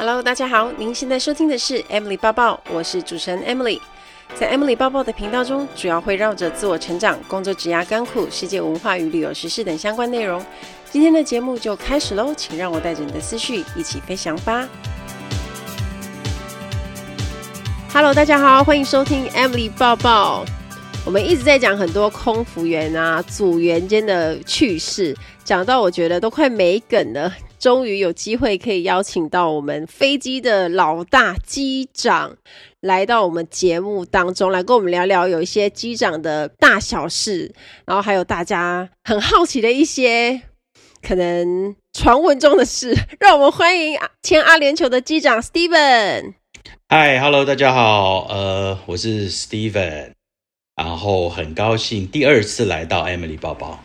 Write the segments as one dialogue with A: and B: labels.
A: Hello，大家好，您现在收听的是 Emily 抱抱，我是主持人 Emily。在 Emily 抱抱的频道中，主要会绕着自我成长、工作、职涯、甘苦、世界文化与旅游时事等相关内容。今天的节目就开始喽，请让我带着你的思绪一起飞翔吧。Hello，大家好，欢迎收听 Emily 抱抱。我们一直在讲很多空服员啊、组员间的趣事，讲到我觉得都快没梗了。终于有机会可以邀请到我们飞机的老大机长来到我们节目当中，来跟我们聊聊有一些机长的大小事，然后还有大家很好奇的一些可能传闻中的事。让我们欢迎前阿联酋的机长 Steven。
B: Hi，Hello，大家好，呃，我是 Steven，然后很高兴第二次来到 Emily 包包。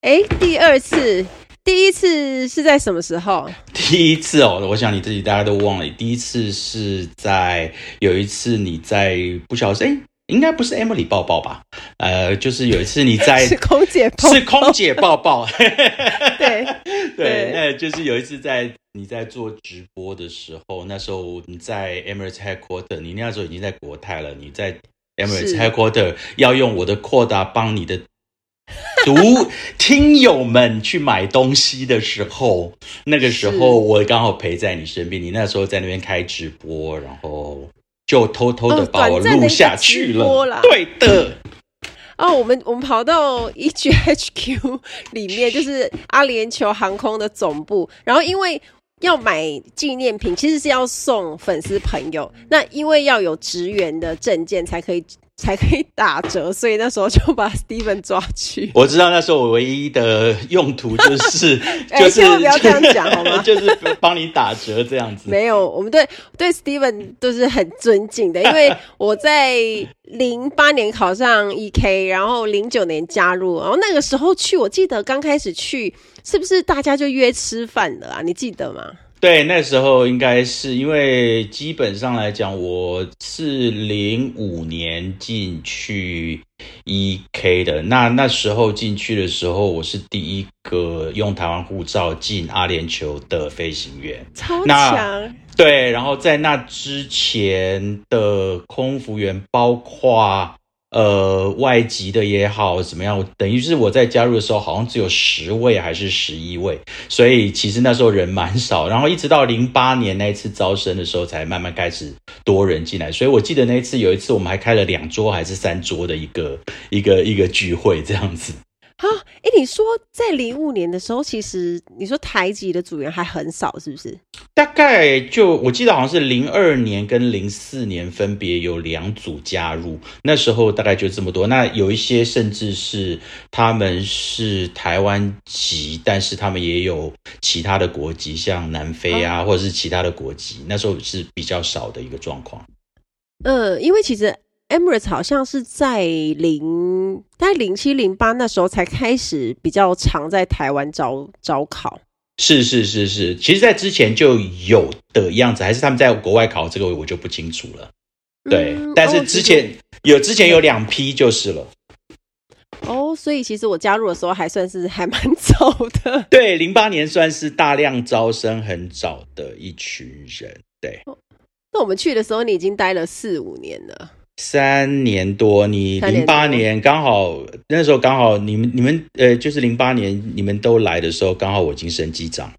A: 哎，第二次。第一次是在什么时候？
B: 第一次哦，我想你自己大家都忘了。第一次是在有一次你在不晓得，哎，应该不是 Emily 抱抱吧？呃，就是有一次你在
A: 是空姐报报，
B: 是空姐抱抱。
A: 对
B: 对，那就是有一次在你在做直播的时候，那时候你在 Emirates Headquarter，你那时候已经在国泰了。你在 Emirates Headquarter 要用我的扩大帮你的。读听友们去买东西的时候，那个时候我刚好陪在你身边。你那时候在那边开直播，然后就偷偷的把我录下去了。
A: 哦、
B: 对的。
A: 哦，我们我们跑到 EGHQ 里面，就是阿联酋航空的总部。然后因为要买纪念品，其实是要送粉丝朋友。那因为要有职员的证件才可以。才可以打折，所以那时候就把 Steven 抓去。
B: 我知道那时候我唯一的用途就是，
A: 欸、就是千万不要这样讲好吗？
B: 就是帮你打折这样子。
A: 没有，我们对对 Steven 都是很尊敬的，因为我在零八年考上 EK，然后零九年加入，然后那个时候去，我记得刚开始去，是不是大家就约吃饭了啊？你记得吗？
B: 对，那时候应该是因为基本上来讲，我是零五年进去 EK 的。那那时候进去的时候，我是第一个用台湾护照进阿联酋的飞行员，
A: 超强。
B: 对，然后在那之前的空服员，包括。呃，外籍的也好，怎么样？等于是我在加入的时候，好像只有十位还是十一位，所以其实那时候人蛮少。然后一直到零八年那一次招生的时候，才慢慢开始多人进来。所以我记得那一次有一次，我们还开了两桌还是三桌的一个一个一个聚会这样子。
A: 啊，哎，你说在零五年的时候，其实你说台籍的组员还很少，是不是？
B: 大概就我记得好像是零二年跟零四年分别有两组加入，那时候大概就这么多。那有一些甚至是他们是台湾籍，但是他们也有其他的国籍，像南非啊，或者是其他的国籍，那时候是比较少的一个状况。
A: 嗯，因为其实。Emirates 好像是在零，大概零七零八那时候才开始比较常在台湾招招考。
B: 是是是是，其实，在之前就有的样子，还是他们在国外考这个，我就不清楚了。对，嗯、但是之前、哦、有之前有两批就是了。
A: 哦，所以其实我加入的时候还算是还蛮早的。
B: 对，零八年算是大量招生很早的一群人。对、哦，
A: 那我们去的时候，你已经待了四五年了。
B: 三年多，你零八年刚好那时候刚好你们你们呃，就是零八年你们都来的时候，刚好我已经升机长。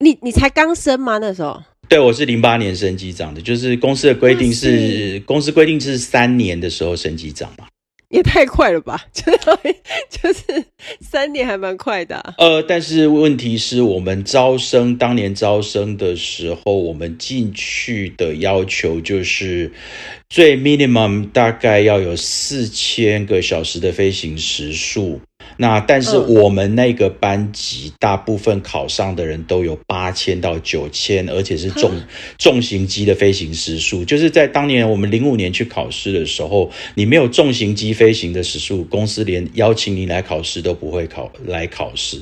A: 你你才刚升吗？那时候？
B: 对，我是零八年升机长的，就是公司的规定是公司规定是三年的时候升机长嘛。
A: 也太快了吧！就是 就是三年还蛮快的。
B: 呃，但是问题是我们招生当年招生的时候，我们进去的要求就是最 minimum 大概要有四千个小时的飞行时数。那但是我们那个班级大部分考上的人都有八千到九千，而且是重重型机的飞行时数。就是在当年我们零五年去考试的时候，你没有重型机飞行的时数，公司连邀请你来考试都不会考来考试。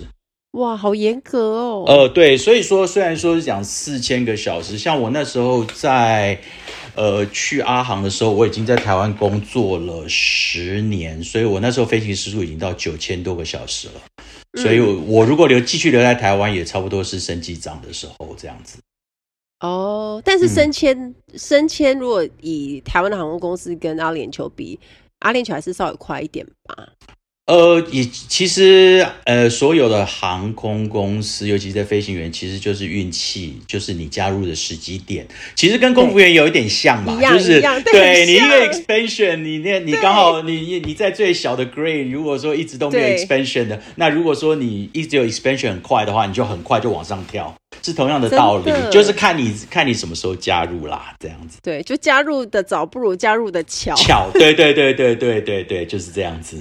A: 哇，好严格哦。
B: 呃，对，所以说虽然说是讲四千个小时，像我那时候在。呃，去阿航的时候，我已经在台湾工作了十年，所以我那时候飞行时速已经到九千多个小时了。所以我，我如果留继续留在台湾，也差不多是升机长的时候这样子。
A: 哦，但是升迁、嗯、升迁，如果以台湾的航空公司跟阿联酋比，阿联酋还是稍微快一点吧。
B: 呃，也其实呃，所有的航空公司，尤其在飞行员，其实就是运气，就是你加入的时机点，其实跟空服员有一点像嘛，就是对你一个 expansion，你那，你刚好你你在最小的 grade，如果说一直都没有 expansion 的，那如果说你一直有 expansion 很快的话，你就很快就往上跳，是同样的道理，就是看你看你什么时候加入啦，这样子。
A: 对，就加入的早不如加入的巧。
B: 巧，对对对对对对对，就是这样子。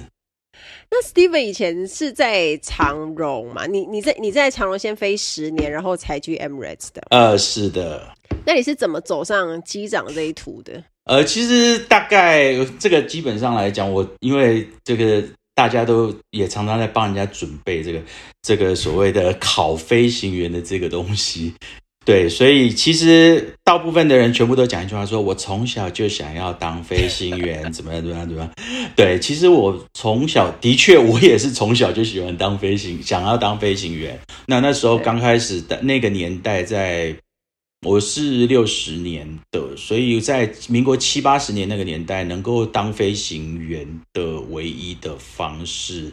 A: 那 Steven 以前是在长荣嘛？你你在你在长荣先飞十年，然后才去 Emirates 的？
B: 呃，是的。
A: 那你是怎么走上机长这一途的？
B: 呃，其实大概这个基本上来讲，我因为这个大家都也常常在帮人家准备这个这个所谓的考飞行员的这个东西。对，所以其实大部分的人全部都讲一句话说，说我从小就想要当飞行员，怎么样，怎么样，怎么样？对，其实我从小的确，我也是从小就喜欢当飞行，想要当飞行员。那那时候刚开始的那个年代在，在我是六十年的，所以在民国七八十年那个年代，能够当飞行员的唯一的方式，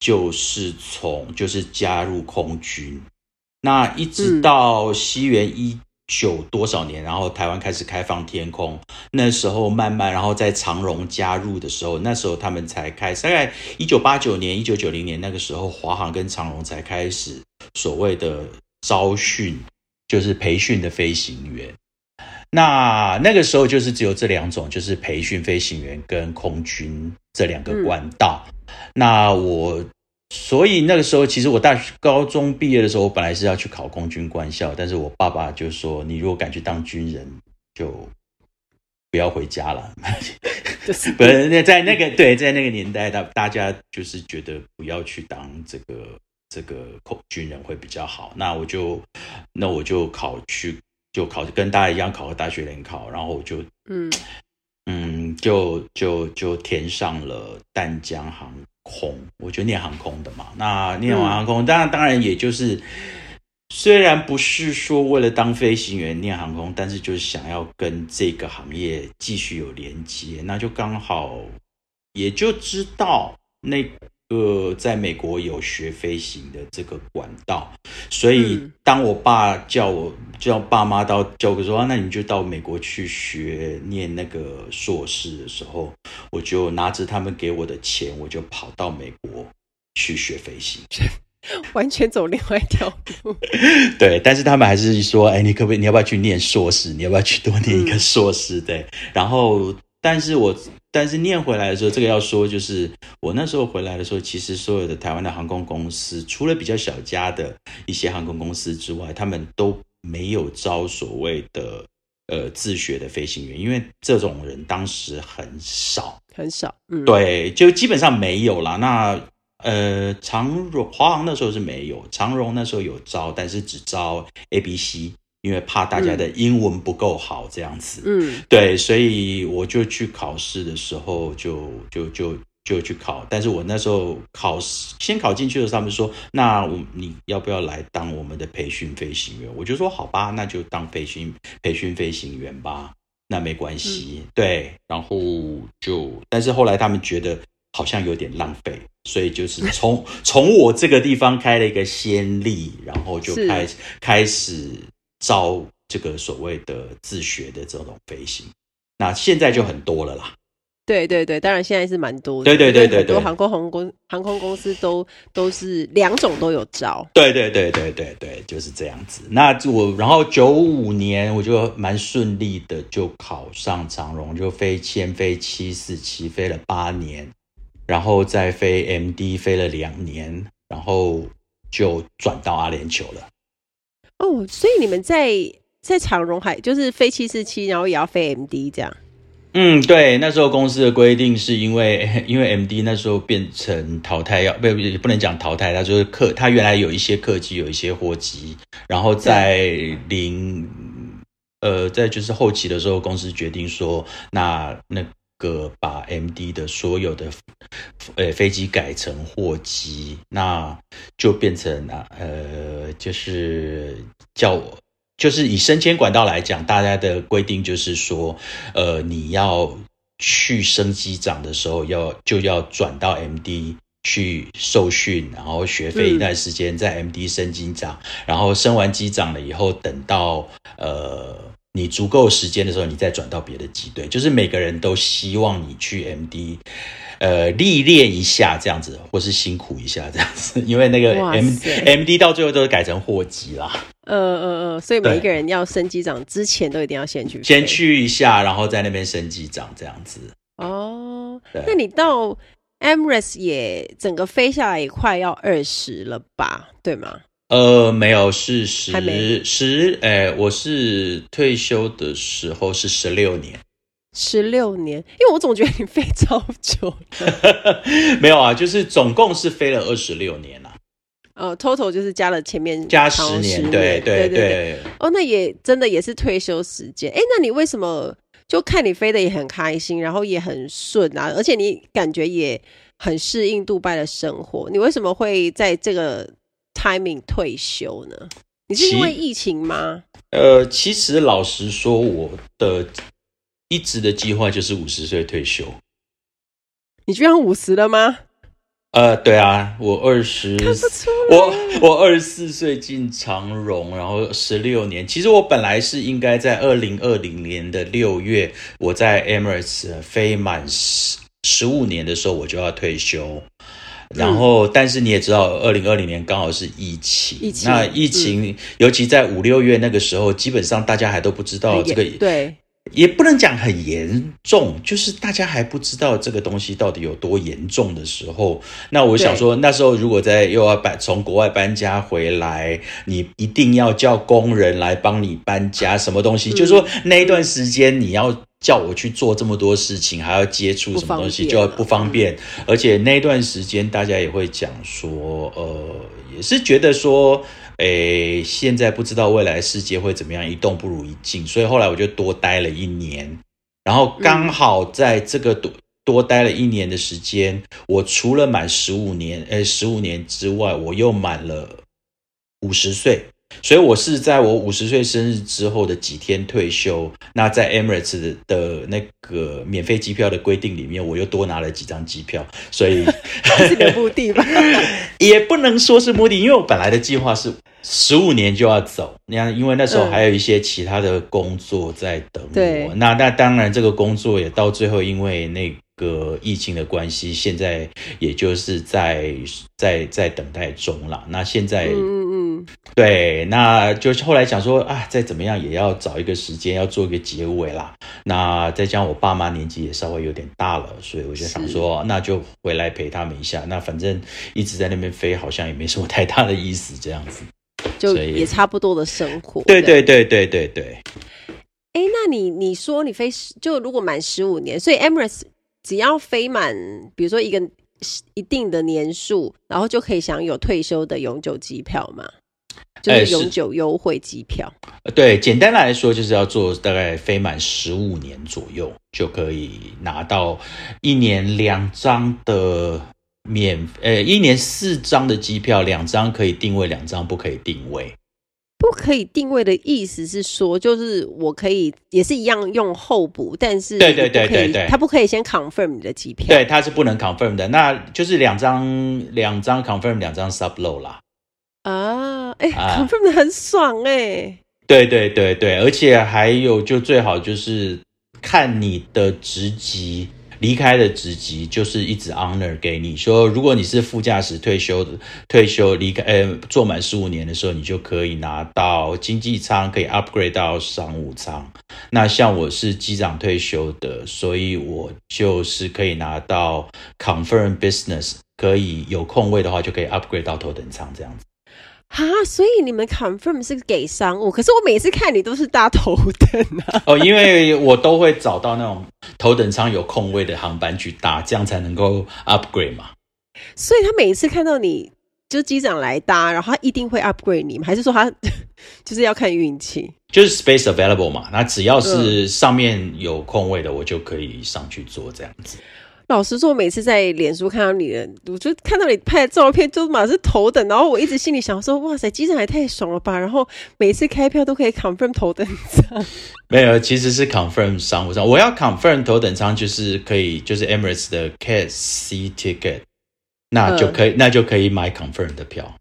B: 就是从就是加入空军。那一直到西元一九多少年，嗯、然后台湾开始开放天空，那时候慢慢，然后在长荣加入的时候，那时候他们才开始，大概一九八九年、一九九零年那个时候，华航跟长荣才开始所谓的招训，就是培训的飞行员。那那个时候就是只有这两种，就是培训飞行员跟空军这两个管道。嗯、那我。所以那个时候，其实我大学高中毕业的时候，我本来是要去考空军官校，但是我爸爸就说：“你如果敢去当军人，就不要回家了。”不是那在那个对，在那个年代，大大家就是觉得不要去当这个这个空军人会比较好。那我就那我就考去就考跟大家一样考个大学联考，然后我就嗯嗯就就就填上了淡江航。空，我就念航空的嘛。那念完航空，当然当然也就是，虽然不是说为了当飞行员念航空，但是就是想要跟这个行业继续有连接，那就刚好也就知道那。呃，在美国有学飞行的这个管道，所以当我爸叫我叫爸妈到叫我说，那你就到美国去学念那个硕士的时候，我就拿着他们给我的钱，我就跑到美国去学飞行，
A: 完全走另外一条路。
B: 对，但是他们还是说，哎，你可不可以？你要不要去念硕士？你要不要去多念一个硕士？对，然后。但是我但是念回来的时候，这个要说就是我那时候回来的时候，其实所有的台湾的航空公司，除了比较小家的一些航空公司之外，他们都没有招所谓的呃自学的飞行员，因为这种人当时很少
A: 很少，嗯，
B: 对，就基本上没有啦。那呃长荣华航那时候是没有，长荣那时候有招，但是只招 A、B、C。因为怕大家的英文不够好，这样子，嗯，对，所以我就去考试的时候就就就就去考，但是我那时候考试先考进去的时候，他们说，那我你要不要来当我们的培训飞行员？我就说好吧，那就当培训培训飞行员吧，那没关系，嗯、对，然后就，但是后来他们觉得好像有点浪费，所以就是从从我这个地方开了一个先例，然后就开始是开始。招这个所谓的自学的这种飞行，那现在就很多了啦。
A: 对对对，当然现在是蛮多的。
B: 对对对对，对，
A: 很多航空航空公航空公司都都是两种都有招。
B: 对对对对对对，就是这样子。那我然后九五年我就蛮顺利的就考上长荣，就飞先飞七四七飞了八年，然后再飞 MD 飞了两年，然后就转到阿联酋了。
A: 哦，所以你们在在长荣海就是飞七四七，然后也要飞 MD 这样？
B: 嗯，对，那时候公司的规定是因为 因为 MD 那时候变成淘汰要不也不能讲淘汰，它就是客，它原来有一些客机有一些货机，然后在零呃在就是后期的时候，公司决定说那那个把 MD 的所有的呃飞机改成货机，那就变成啊呃就是叫我就是以升迁管道来讲，大家的规定就是说，呃你要去升机长的时候要就要转到 MD。去受训，然后学费一段时间，在 MD 升机长，嗯、然后升完机长了以后，等到呃你足够时间的时候，你再转到别的机队。就是每个人都希望你去 MD，呃历练一下这样子，或是辛苦一下这样子，因为那个 M MD 到最后都是改成货机啦。
A: 呃呃呃，所以每一个人要升机长之前都一定要先去，
B: 先去一下，然后在那边升机长这样子。
A: 哦，那你到。Emirates 也整个飞下来也快要二十了吧，对吗？
B: 呃，没有，是十十，哎，我是退休的时候是十六年，
A: 十六年，因为我总觉得你飞超久了。
B: 没有啊，就是总共是飞了二十六年啊。
A: 呃，total 就是加了前面
B: 加十年，对对对对。
A: 哦，那也真的也是退休时间。哎，那你为什么？就看你飞的也很开心，然后也很顺啊，而且你感觉也很适应杜拜的生活。你为什么会在这个 timing 退休呢？你是因为疫情吗？
B: 呃，其实老实说，我的一直的计划就是五十岁退休。
A: 你居然五十了吗？
B: 呃，对啊，我二十，我我二十四岁进长荣，然后十六年。其实我本来是应该在二零二零年的六月，我在 Emirates 飞满十十五年的时候，我就要退休。然后，嗯、但是你也知道，二零二零年刚好是疫情，疫情那疫情，嗯、尤其在五六月那个时候，基本上大家还都不知道这个
A: 对。
B: 也不能讲很严重，就是大家还不知道这个东西到底有多严重的时候，那我想说，那时候如果在又要搬从国外搬家回来，你一定要叫工人来帮你搬家，什么东西？嗯、就是说那一段时间你要叫我去做这么多事情，还要接触什么东西，就要不方便。而且那段时间大家也会讲说，呃，也是觉得说。诶，现在不知道未来世界会怎么样，一动不如一静，所以后来我就多待了一年，然后刚好在这个多多待了一年的时间，我除了满十五年，诶，十五年之外，我又满了五十岁。所以，我是在我五十岁生日之后的几天退休。那在 Emirates 的那个免费机票的规定里面，我又多拿了几张机票。所以，
A: 是有目的吧？
B: 也不能说是目的，因为我本来的计划是十五年就要走。你看，因为那时候还有一些其他的工作在等我。
A: 对
B: 那那当然，这个工作也到最后，因为那个疫情的关系，现在也就是在在在等待中了。那现在，嗯嗯，对，那就是后来想说啊，再怎么样也要找一个时间要做一个结尾啦。那再加上我爸妈年纪也稍微有点大了，所以我就想说，那就回来陪他们一下。那反正一直在那边飞，好像也没什么太大的意思，这样子，
A: 就也差不多的生活。
B: 对对对对对对。
A: 哎，那你你说你飞就如果满十五年，所以 Emirates。只要飞满，比如说一个一定的年数，然后就可以享有退休的永久机票嘛，就是永久优惠机票。
B: 对，简单来说就是要做大概飞满十五年左右，就可以拿到一年两张的免，呃，一年四张的机票，两张可以定位，两张不可以定位。
A: 不可以定位的意思是说，就是我可以也是一样用候补，但是对对对对对，他不可以先 confirm 你的机票，
B: 对，他是不能 confirm 的，那就是两张两张 confirm，两张 subload 啦。
A: 啊，哎、欸啊、，confirm 的很爽哎、欸，
B: 对对对对，而且还有就最好就是看你的职级。离开的职级就是一直 honor 给你说，如果你是副驾驶退休的，退休离开，呃，做满十五年的时候，你就可以拿到经济舱，可以 upgrade 到商务舱。那像我是机长退休的，所以我就是可以拿到 confirm business，可以有空位的话就可以 upgrade 到头等舱这样子。
A: 啊，所以你们 confirm 是给商务，可是我每次看你都是搭头等啊。
B: 哦，因为我都会找到那种头等舱有空位的航班去搭，这样才能够 upgrade 嘛。
A: 所以他每次看到你就机长来搭，然后他一定会 upgrade 你吗？还是说他 就是要看运气？
B: 就是 space available 嘛，那只要是上面有空位的，我就可以上去坐这样子。
A: 老实说，每次在脸书看到你的，我就看到你拍的照片，就马上是头等，然后我一直心里想说，哇塞，机长也太爽了吧！然后每次开票都可以 confirm 头等舱。
B: 没有，其实是 confirm 商务舱。我要 confirm 头等舱，就是可以，就是 Emirates 的 Cat C ticket，那就可以，嗯、那就可以买 confirm 的票。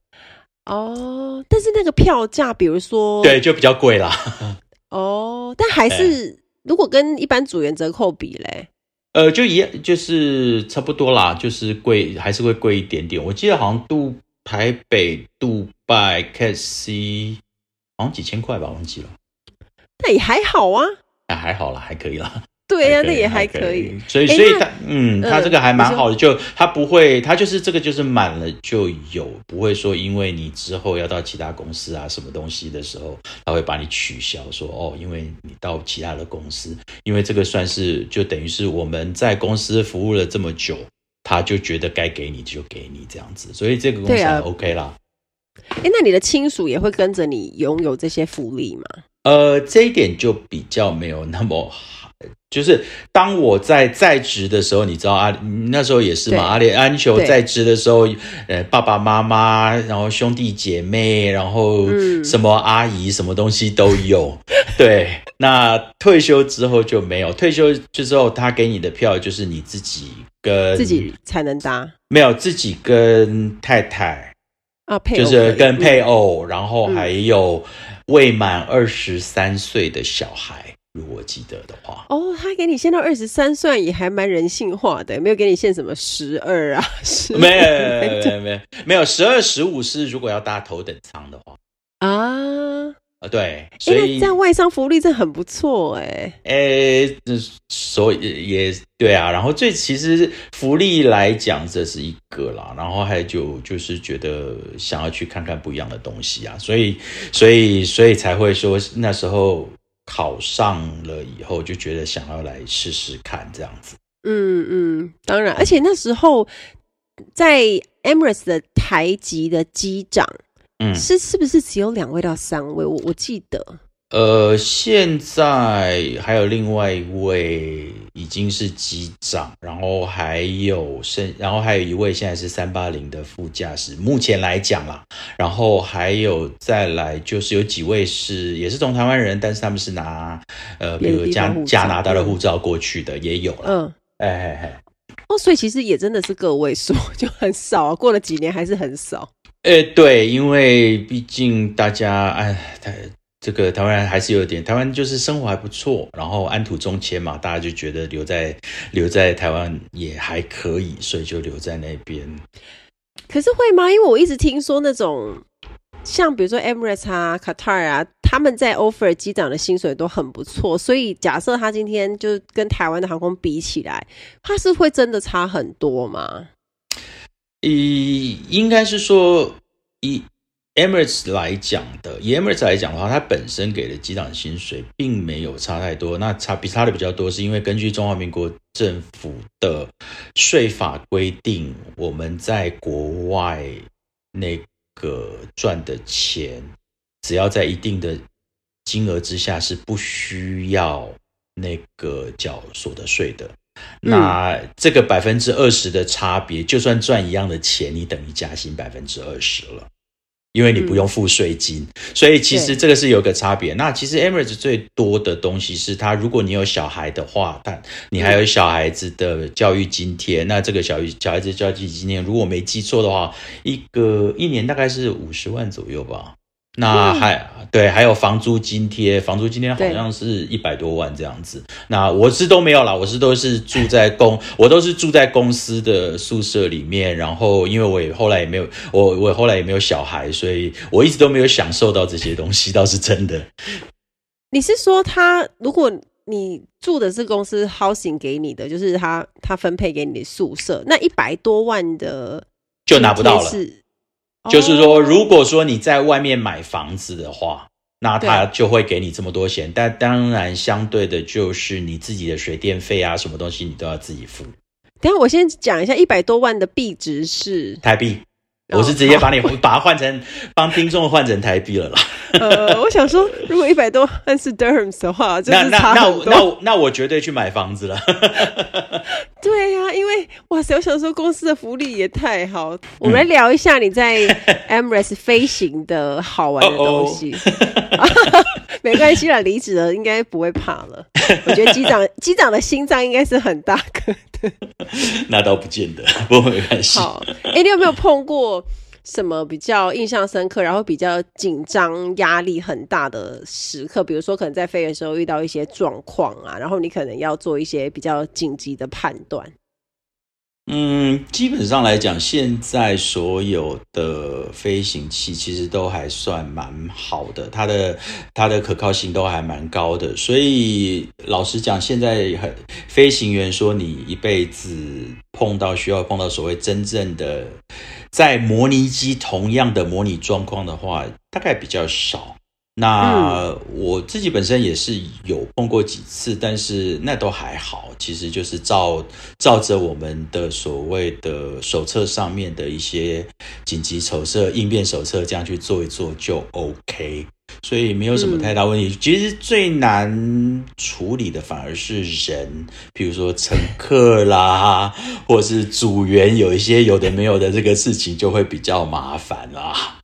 A: 哦，但是那个票价，比如说，
B: 对，就比较贵啦。
A: 哦，但还是、欸、如果跟一般组员折扣比嘞？
B: 呃，就一样，就是差不多啦，就是贵，还是会贵一点点。我记得好像杜台北、杜拜、Cat C，好像几千块吧，忘记了。
A: 那也还好啊，
B: 啊，还好啦，还可以啦。
A: 对呀、啊，那也还可以。
B: 所以，所以他，嗯，他这个还蛮好的，就他不会，他就是这个就是满了就有，不会说因为你之后要到其他公司啊什么东西的时候，他会把你取消，说哦，因为你到其他的公司，因为这个算是就等于是我们在公司服务了这么久，他就觉得该给你就给你这样子，所以这个公司还 OK 啦。
A: 哎、啊，那你的亲属也会跟着你拥有这些福利吗？
B: 呃，这一点就比较没有那么好。就是当我在在职的时候，你知道啊，那时候也是嘛。阿联安球在职的时候，呃，爸爸妈妈，然后兄弟姐妹，然后什么阿姨，什么东西都有。对，那退休之后就没有。退休之后，他给你的票就是你自己跟
A: 自己才能搭，
B: 没有自己跟太太
A: 啊，配
B: 就是跟配偶，然后还有未满二十三岁的小孩。如果记得的话，
A: 哦，他给你限到二十三算，也还蛮人性化的，没有给你限什么十二啊，十
B: 没有没有没有没有十二十五是如果要搭头等舱的话。
A: 啊？
B: 啊对，所以
A: 这样外商福利真很不错哎
B: 哎，所以也对啊，然后最其实福利来讲这是一个啦，然后还有就就是觉得想要去看看不一样的东西啊，所以所以所以才会说那时候。考上了以后就觉得想要来试试看这样子，
A: 嗯嗯，当然，而且那时候在 Emirates 的台籍的机长，嗯，是是不是只有两位到三位？我我记得。
B: 呃，现在还有另外一位已经是机长，然后还有剩，然后还有一位现在是三八零的副驾驶。目前来讲啦，然后还有再来就是有几位是也是从台湾人，但是他们是拿呃，比如加加拿大的护照过去的也有了。嗯，哎哎哎，
A: 哦，所以其实也真的是个位数，就很少啊。过了几年还是很少。
B: 哎，对，因为毕竟大家哎太。这个台湾还是有点，台湾就是生活还不错，然后安土重迁嘛，大家就觉得留在留在台湾也还可以，所以就留在那边。
A: 可是会吗？因为我一直听说那种像比如说 Emirates 啊、Qatar 啊，他们在 offer 机长的薪水都很不错，所以假设他今天就跟台湾的航空比起来，他是会真的差很多吗？
B: 以应该是说以。Emirates 来讲的，以 Emirates 来讲的话，它本身给的机长薪水并没有差太多。那差比差的比较多，是因为根据中华民国政府的税法规定，我们在国外那个赚的钱，只要在一定的金额之下，是不需要那个缴所得税的。嗯、那这个百分之二十的差别，就算赚一样的钱，你等于加薪百分之二十了。因为你不用付税金，嗯，所以其实这个是有个差别。那其实 Emirates 最多的东西是它，如果你有小孩的话，但你还有小孩子的教育津贴。那这个小育小孩子教育津贴，如果没记错的话，一个一年大概是五十万左右吧。那还、嗯、对，还有房租津贴，房租津贴好像是一百多万这样子。那我是都没有啦，我是都是住在公，我都是住在公司的宿舍里面。然后因为我也后来也没有，我我后来也没有小孩，所以我一直都没有享受到这些东西，倒是真的。
A: 你是说他，如果你住的是公司 housing 给你的，就是他他分配给你的宿舍，那一百多万的
B: 就拿不到了。就是说，如果说你在外面买房子的话，那他就会给你这么多钱。但当然，相对的就是你自己的水电费啊，什么东西你都要自己付。
A: 等下我先讲一下，一百多万的币值是
B: 台币，我是直接把你把它换成帮听众换成台币了啦。
A: 呃，我想说，如果一百多万是 dirhams 的话，那那那
B: 那那那我绝对去买房子了。
A: 对呀、啊，因为哇塞，我想说公司的福利也太好。嗯、我们来聊一下你在 Emirates 飞行的好玩的东西。哦哦没关系啦，离职了应该不会怕了。我觉得机长机长的心脏应该是很大颗的。
B: 那倒不见得，不过没关系。
A: 好，哎、欸，你有没有碰过？什么比较印象深刻，然后比较紧张、压力很大的时刻？比如说，可能在飞的时候遇到一些状况啊，然后你可能要做一些比较紧急的判断。
B: 嗯，基本上来讲，现在所有的飞行器其实都还算蛮好的，它的它的可靠性都还蛮高的。所以老实讲，现在很飞行员说你一辈子碰到需要碰到所谓真正的在模拟机同样的模拟状况的话，大概比较少。那我自己本身也是有碰过几次，但是那都还好，其实就是照照着我们的所谓的手册上面的一些紧急手册、应变手册这样去做一做就 OK，所以没有什么太大问题。嗯、其实最难处理的反而是人，比如说乘客啦，或是组员有一些有的没有的这个事情就会比较麻烦啦。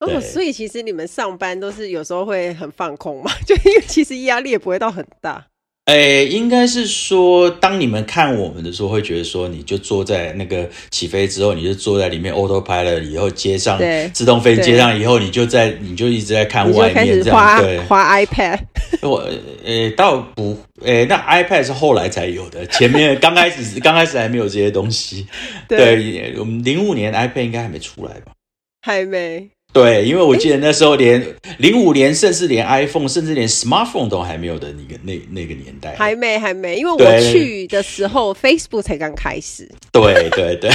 A: 哦，所以其实你们上班都是有时候会很放空嘛？就因为其实压力也不会到很大。
B: 哎、欸，应该是说，当你们看我们的时候，会觉得说，你就坐在那个起飞之后，你就坐在里面 autopilot 以后接上自动飞接上以后，你就在你就一直在看外面这样，对，
A: 滑 iPad。
B: 我呃、欸，倒不，哎、欸，那 iPad 是后来才有的，前面刚开始刚开始还没有这些东西。对，对，我们零五年 iPad 应该还没出来吧？
A: 还没。
B: 对，因为我记得那时候连零五年，甚至连 iPhone，甚至连 Smartphone 都还没有的那个那那个年代，
A: 还没还没，因为我去的时候 Facebook 才刚开始。
B: 对对对，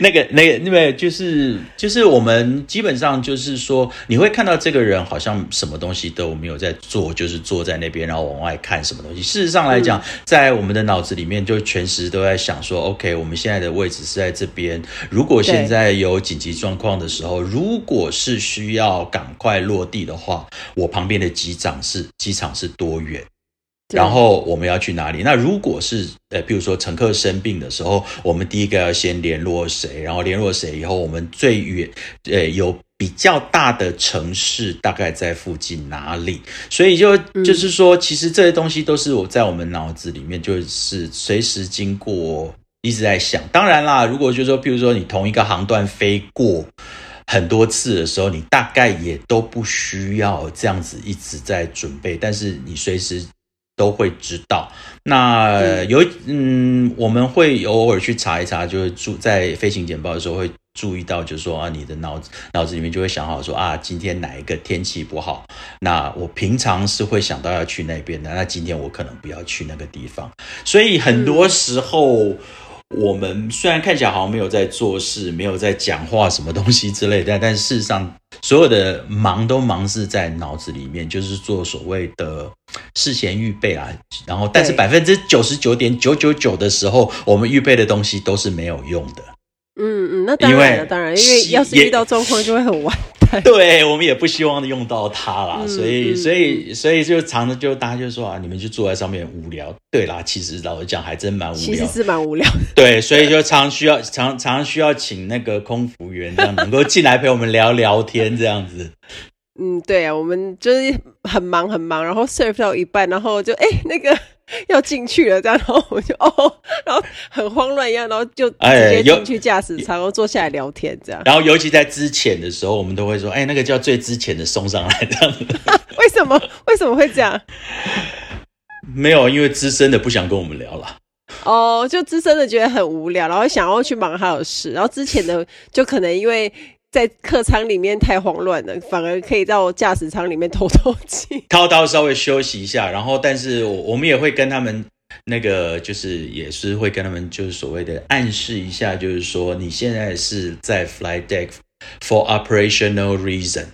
B: 那个 那个那个就是就是我们基本上就是说，你会看到这个人好像什么东西都没有在做，就是坐在那边然后往外看什么东西。事实上来讲，嗯、在我们的脑子里面就全时都在想说，OK，我们现在的位置是在这边。如果现在有紧急状况的时候，如果是需要赶快落地的话，我旁边的机长是机场是多远？然后我们要去哪里？那如果是呃，比如说乘客生病的时候，我们第一个要先联络谁？然后联络谁以后，我们最远呃有比较大的城市大概在附近哪里？所以就就是说，其实这些东西都是我在我们脑子里面，就是随时经过一直在想。当然啦，如果就是说，比如说你同一个航段飞过。很多次的时候，你大概也都不需要这样子一直在准备，但是你随时都会知道。那有嗯，我们会偶尔去查一查，就是注在飞行简报的时候会注意到，就是说啊，你的脑子脑子里面就会想好说啊，今天哪一个天气不好？那我平常是会想到要去那边的，那今天我可能不要去那个地方。所以很多时候。嗯我们虽然看起来好像没有在做事，没有在讲话，什么东西之类的，但但事实上，所有的忙都忙是在脑子里面，就是做所谓的事前预备啊。然后，但是百分之九十九点九九九的时候，我们预备的东西都是没有用的。
A: 嗯嗯，那当然了，当然，因为要是遇到状况就会很完
B: 蛋。对，我们也不希望用到它啦，所以所以所以就常常就大家就说啊，你们就坐在上面无聊。对啦，其实老实讲还真蛮无聊，
A: 其实是蛮无聊。
B: 对，所以就常需要常常需要请那个空服员这样能够进来陪我们聊聊天这样子。
A: 嗯，对啊，我们就是很忙很忙，然后 serve 到一半，然后就哎那个。要进去了，这样，然后我就哦，然后很慌乱一样，然后就直接进去驾驶舱，然后坐下来聊天，这样。
B: 然后尤其在之前的时候，我们都会说，哎，那个叫最之前的送上来，这样子。
A: 为什么？为什么会这样？
B: 没有，因为资深的不想跟我们聊了。
A: 哦，就资深的觉得很无聊，然后想要去忙他的事，然后之前的就可能因为。在客舱里面太慌乱了，反而可以到驾驶舱里面透透气，滔
B: 滔稍微休息一下。然后，但是我我们也会跟他们那个，就是也是会跟他们，就是所谓的暗示一下，就是说你现在是在 flight deck for operational reason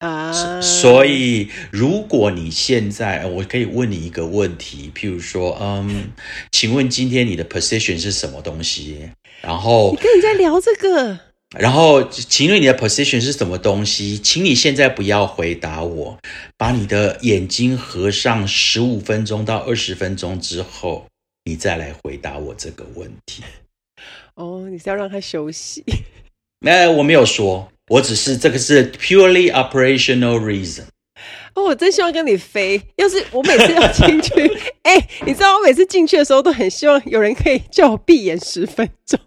B: 啊。所以，如果你现在，我可以问你一个问题，譬如说，嗯，请问今天你的 position 是什么东西？然后
A: 你跟人家聊这个。
B: 然后，请问你的 position 是什么东西？请你现在不要回答我，把你的眼睛合上十五分钟到二十分钟之后，你再来回答我这个问题。
A: 哦，你是要让他休息？
B: 哎，我没有说，我只是这个是 purely operational reason。
A: 哦，我真希望跟你飞。要是我每次要进去，哎，你知道我每次进去的时候都很希望有人可以叫我闭眼十分钟。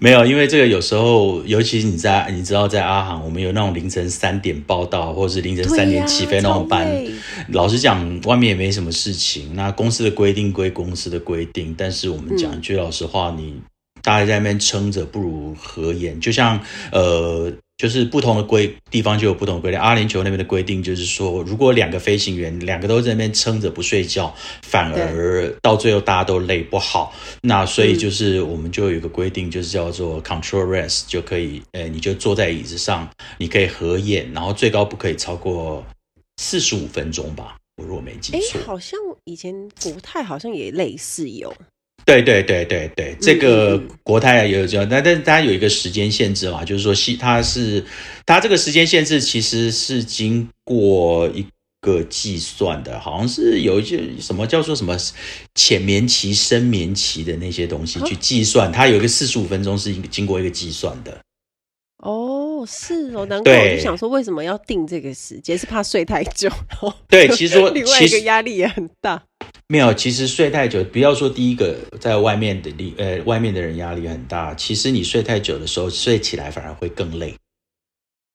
B: 没有，因为这个有时候，尤其是你在，你知道，在阿航，我们有那种凌晨三点报到，或者是凌晨三点起飞那种班。老实讲，外面也没什么事情。那公司的规定归公司的规定，但是我们讲句老实话，你大家在那边撑着，不如合眼。就像呃。就是不同的规地方就有不同的规定。阿联酋那边的规定就是说，如果两个飞行员两个都在那边撑着不睡觉，反而到最后大家都累不好。那所以就是我们就有一个规定，就是叫做 control rest，就可以，诶，你就坐在椅子上，你可以合眼，然后最高不可以超过四十五分钟吧。我如果没记错，
A: 好像以前国泰好像也类似有。
B: 对对对对对，这个国泰也有这样，但但是它有一个时间限制嘛，就是说，系它是它这个时间限制其实是经过一个计算的，好像是有一些什么叫做什么浅眠期、深眠期的那些东西去计算，它有一个四十五分钟是经过一个计算的。
A: 哦，是哦，难怪我就想说，为什么要定这个时间？是怕睡太久？
B: 对，其实说
A: 另外一个压力也很大。
B: 没有，其实睡太久，不要说第一个在外面的力，呃，外面的人压力很大。其实你睡太久的时候，睡起来反而会更累。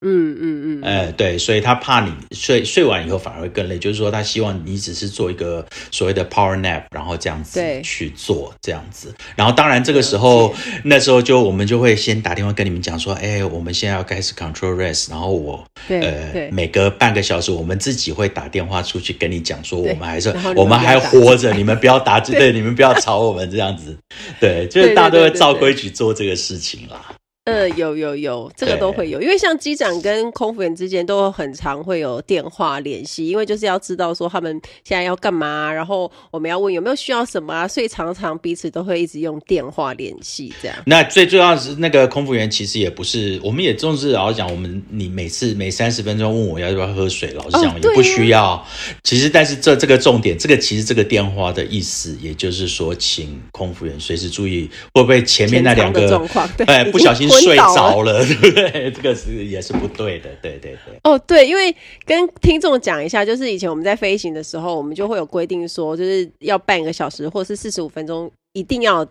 A: 嗯嗯嗯，
B: 呃，对，所以他怕你睡睡完以后反而会更累，就是说他希望你只是做一个所谓的 power nap，然后这样子去做这样子。然后当然这个时候那时候就我们就会先打电话跟你们讲说，哎，我们现在要开始 control rest，然后我呃每隔半个小时我们自己会打电话出去跟你讲说，我们还是我们还活着，你们不要打对，对，你们不要吵我们这样子，对，就是大家都会照规矩做这个事情啦。
A: 呃，有有有，这个都会有，因为像机长跟空服员之间都很常会有电话联系，因为就是要知道说他们现在要干嘛，然后我们要问有没有需要什么啊，所以常常彼此都会一直用电话联系这样。
B: 那最重要的是那个空服员其实也不是，我们也重视老实讲，我们你每次每三十分钟问我要不要喝水，老实讲也不需要。其实，但是这这个重点，这个其实这个电话的意思，也就是说，请空服员随时注意会不会前面那两个状况，哎，不小心。睡着了，对不对？这个是也是不对的，对对对。
A: 哦，对，因为跟听众讲一下，就是以前我们在飞行的时候，我们就会有规定说，就是要半个小时或是四十五分钟，一定要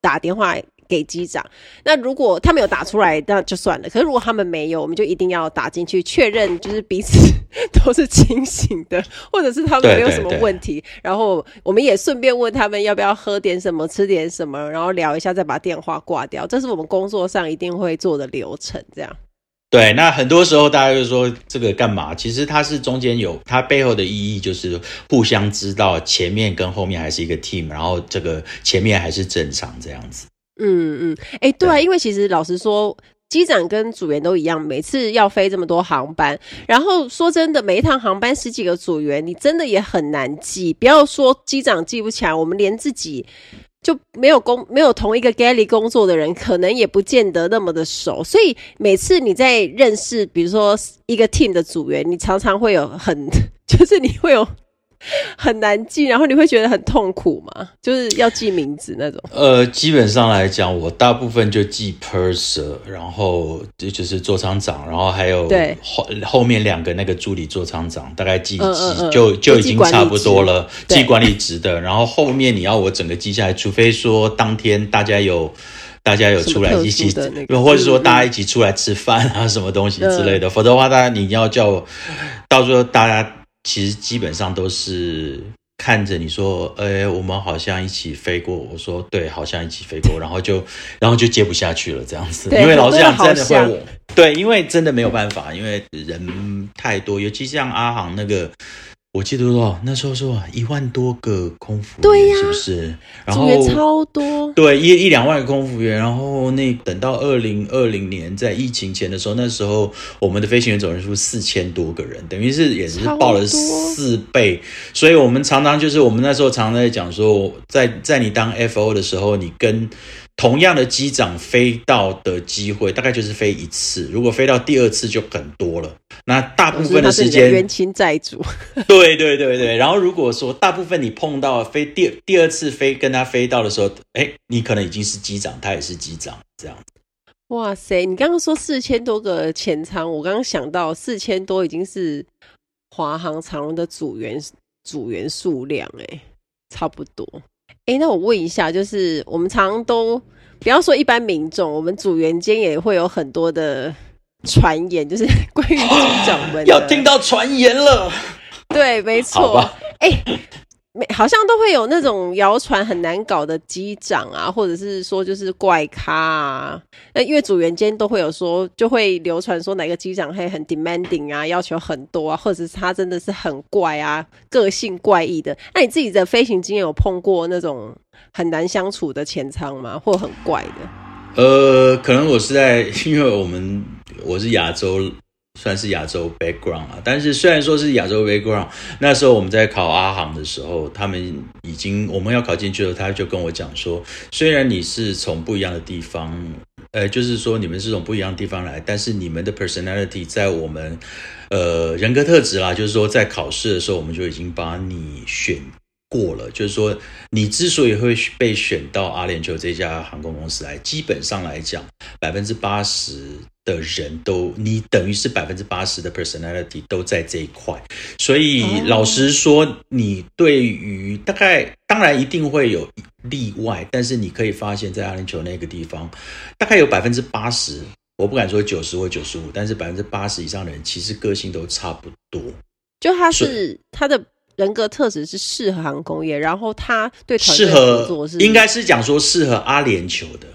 A: 打电话给机长。那如果他们有打出来，那就算了。可是如果他们没有，我们就一定要打进去确认，就是彼此都是清醒的，或者是他们没有什么问题。对对对，然后我们也顺便问他们要不要喝点什么、吃点什么，然后聊一下，再把电话挂掉。这是我们工作上一定会做的流程。这样。
B: 对，那很多时候大家就说这个干嘛？其实它是中间有它背后的意义，就是互相知道前面跟后面还是一个 team，然后这个前面还是正常这样子。
A: 嗯嗯，哎、欸，对啊，因为其实老实说，机长跟组员都一样，每次要飞这么多航班，然后说真的，每一趟航班十几个组员，你真的也很难记。不要说机长记不起来，我们连自己就没有工没有同一个 galley 工作的人，可能也不见得那么的熟。所以每次你在认识，比如说一个 team 的组员，你常常会有很，就是你会有。很难记，然后你会觉得很痛苦吗？就是要记名字那种。
B: 呃，基本上来讲，我大部分就记 purser，然后就就是座舱长，然后还有对后后面两个那个助理座舱长，大概记记、嗯嗯、就就已经差不多了。记管理职的，然后后面你要我整个记下来，除非说当天大家有大家有出来一起，那个、或者说大家一起出来吃饭啊，嗯、什么东西之类的，嗯、否则的话，大家你要叫我到时候大家。其实基本上都是看着你说，哎，我们好像一起飞过。我说对，好像一起飞过，然后就，然后就接不下去了，这样子。因为老实讲，真的会，对，因为真的没有办法，因为人太多，尤其像阿航那个。我记得说那时候说一万多个空服员，对呀，是不是？然后
A: 超多，
B: 对，一一两万个空服员。然后那等到二零二零年在疫情前的时候，那时候我们的飞行员总人数四千多个人，等于是也是报了四倍。所以我们常常就是我们那时候常常在讲说，在在你当 FO 的时候，你跟同样的机长飞到的机会大概就是飞一次，如果飞到第二次就很多了。那大部分的时间
A: 冤亲债主。
B: 对对对对，然后如果说大部分你碰到飞第第二次飞跟他飞到的时候，哎，你可能已经是机长，他也是机长这样。
A: 哇塞，你刚刚说四千多个前舱，我刚刚想到四千多已经是华航长荣的组员组员数量哎，差不多。哎，那我问一下，就是我们常常都不要说一般民众，我们组员间也会有很多的传言，就是 关于机长们
B: 要听到传言了。
A: 对，没错。哎。好像都会有那种谣传很难搞的机长啊，或者是说就是怪咖啊。那因为组员间都会有说，就会流传说哪个机长会很 demanding 啊，要求很多啊，或者是他真的是很怪啊，个性怪异的。那你自己的飞行经验有碰过那种很难相处的前舱吗？或很怪的？
B: 呃，可能我是在，因为我们我是亚洲。算是亚洲 background 啊，但是虽然说是亚洲 background，那时候我们在考阿航的时候，他们已经我们要考进去了，他就跟我讲说，虽然你是从不一样的地方，呃，就是说你们是从不一样的地方来，但是你们的 personality 在我们，呃，人格特质啦，就是说在考试的时候，我们就已经把你选过了，就是说你之所以会被选到阿联酋这家航空公司来，基本上来讲，百分之八十。的人都，你等于是百分之八十的 personality 都在这一块，所以老实说，你对于大概当然一定会有例外，但是你可以发现，在阿联酋那个地方，大概有百分之八十，我不敢说九十或九十五，但是百分之八十以上的人其实个性都差不多。
A: 就他是他的人格特质是适合航空业，然后他对团队合作是
B: 应该是讲说适合阿联酋的。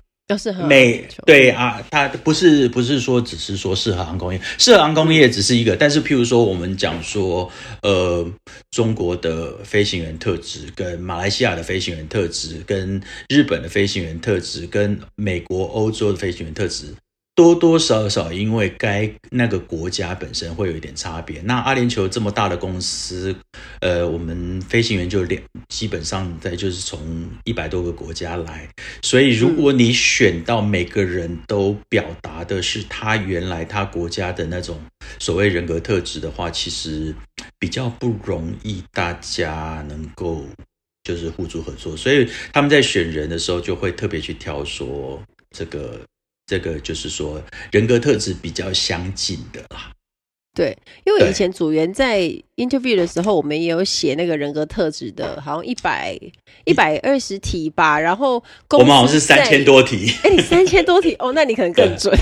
B: 美对啊，它不是不是说只是说适合航空业，适合航空业只是一个，但是譬如说我们讲说，呃，中国的飞行员特质，跟马来西亚的飞行员特质，跟日本的飞行员特质，跟美国、欧洲的飞行员特质。多多少少，因为该那个国家本身会有一点差别。那阿联酋这么大的公司，呃，我们飞行员就两，基本上在就是从一百多个国家来，所以如果你选到每个人都表达的是他原来他国家的那种所谓人格特质的话，其实比较不容易大家能够就是互助合作。所以他们在选人的时候就会特别去挑说这个。这个就是说人格特质比较相近的啦。
A: 对，因为以前组员在 interview 的时候，我们也有写那个人格特质的，好像一百一百二十题吧。然后
B: 我们好像是三千多题。
A: 哎，你三千多题哦，那你可能更准。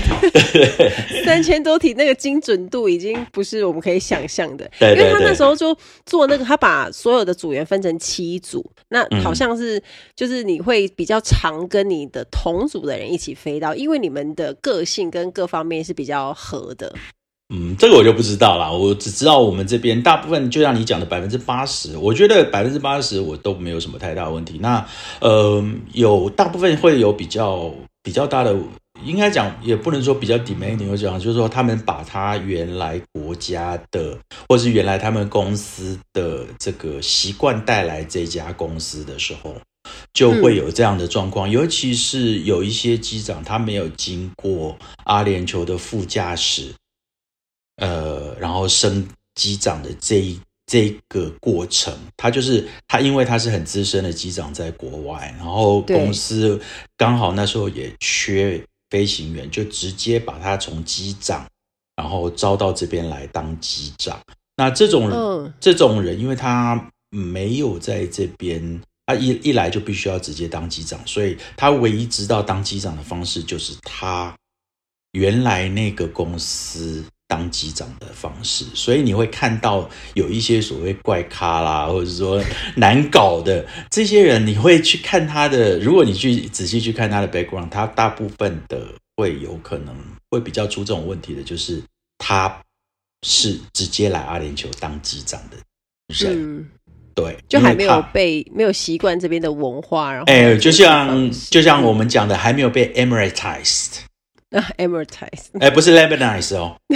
A: 三千多题，那个精准度已经不是我们可以想象的。对，因为他那时候就做那个，他把所有的组员分成七组，那好像是就是你会比较常跟你的同组的人一起飞到，因为你们的个性跟各方面是比较合的。
B: 嗯，这个我就不知道啦。我只知道我们这边大部分，就像你讲的百分之八十，我觉得百分之八十我都没有什么太大问题。那呃，有大部分会有比较比较大的，应该讲也不能说比较 demanding，我讲就是说他们把他原来国家的，或是原来他们公司的这个习惯带来这家公司的时候，就会有这样的状况。嗯、尤其是有一些机长，他没有经过阿联酋的副驾驶。呃，然后升机长的这一这个过程，他就是他，因为他是很资深的机长，在国外，然后公司刚好那时候也缺飞行员，就直接把他从机长，然后招到这边来当机长。那这种人，嗯、这种人，因为他没有在这边，他一一来就必须要直接当机长，所以他唯一知道当机长的方式，就是他原来那个公司。当机长的方式，所以你会看到有一些所谓怪咖啦，或者说难搞的这些人，你会去看他的。如果你去仔细去看他的 background，他大部分的会有可能会比较出这种问题的，就是他是直接来阿联酋当机长的人，嗯、对，
A: 就还没有被没有习惯这边的文化，然后
B: 哎，就像就像我们讲的，还没有被 Emiratized。
A: 啊 Emirates
B: 哎，不是 lebanise 哦，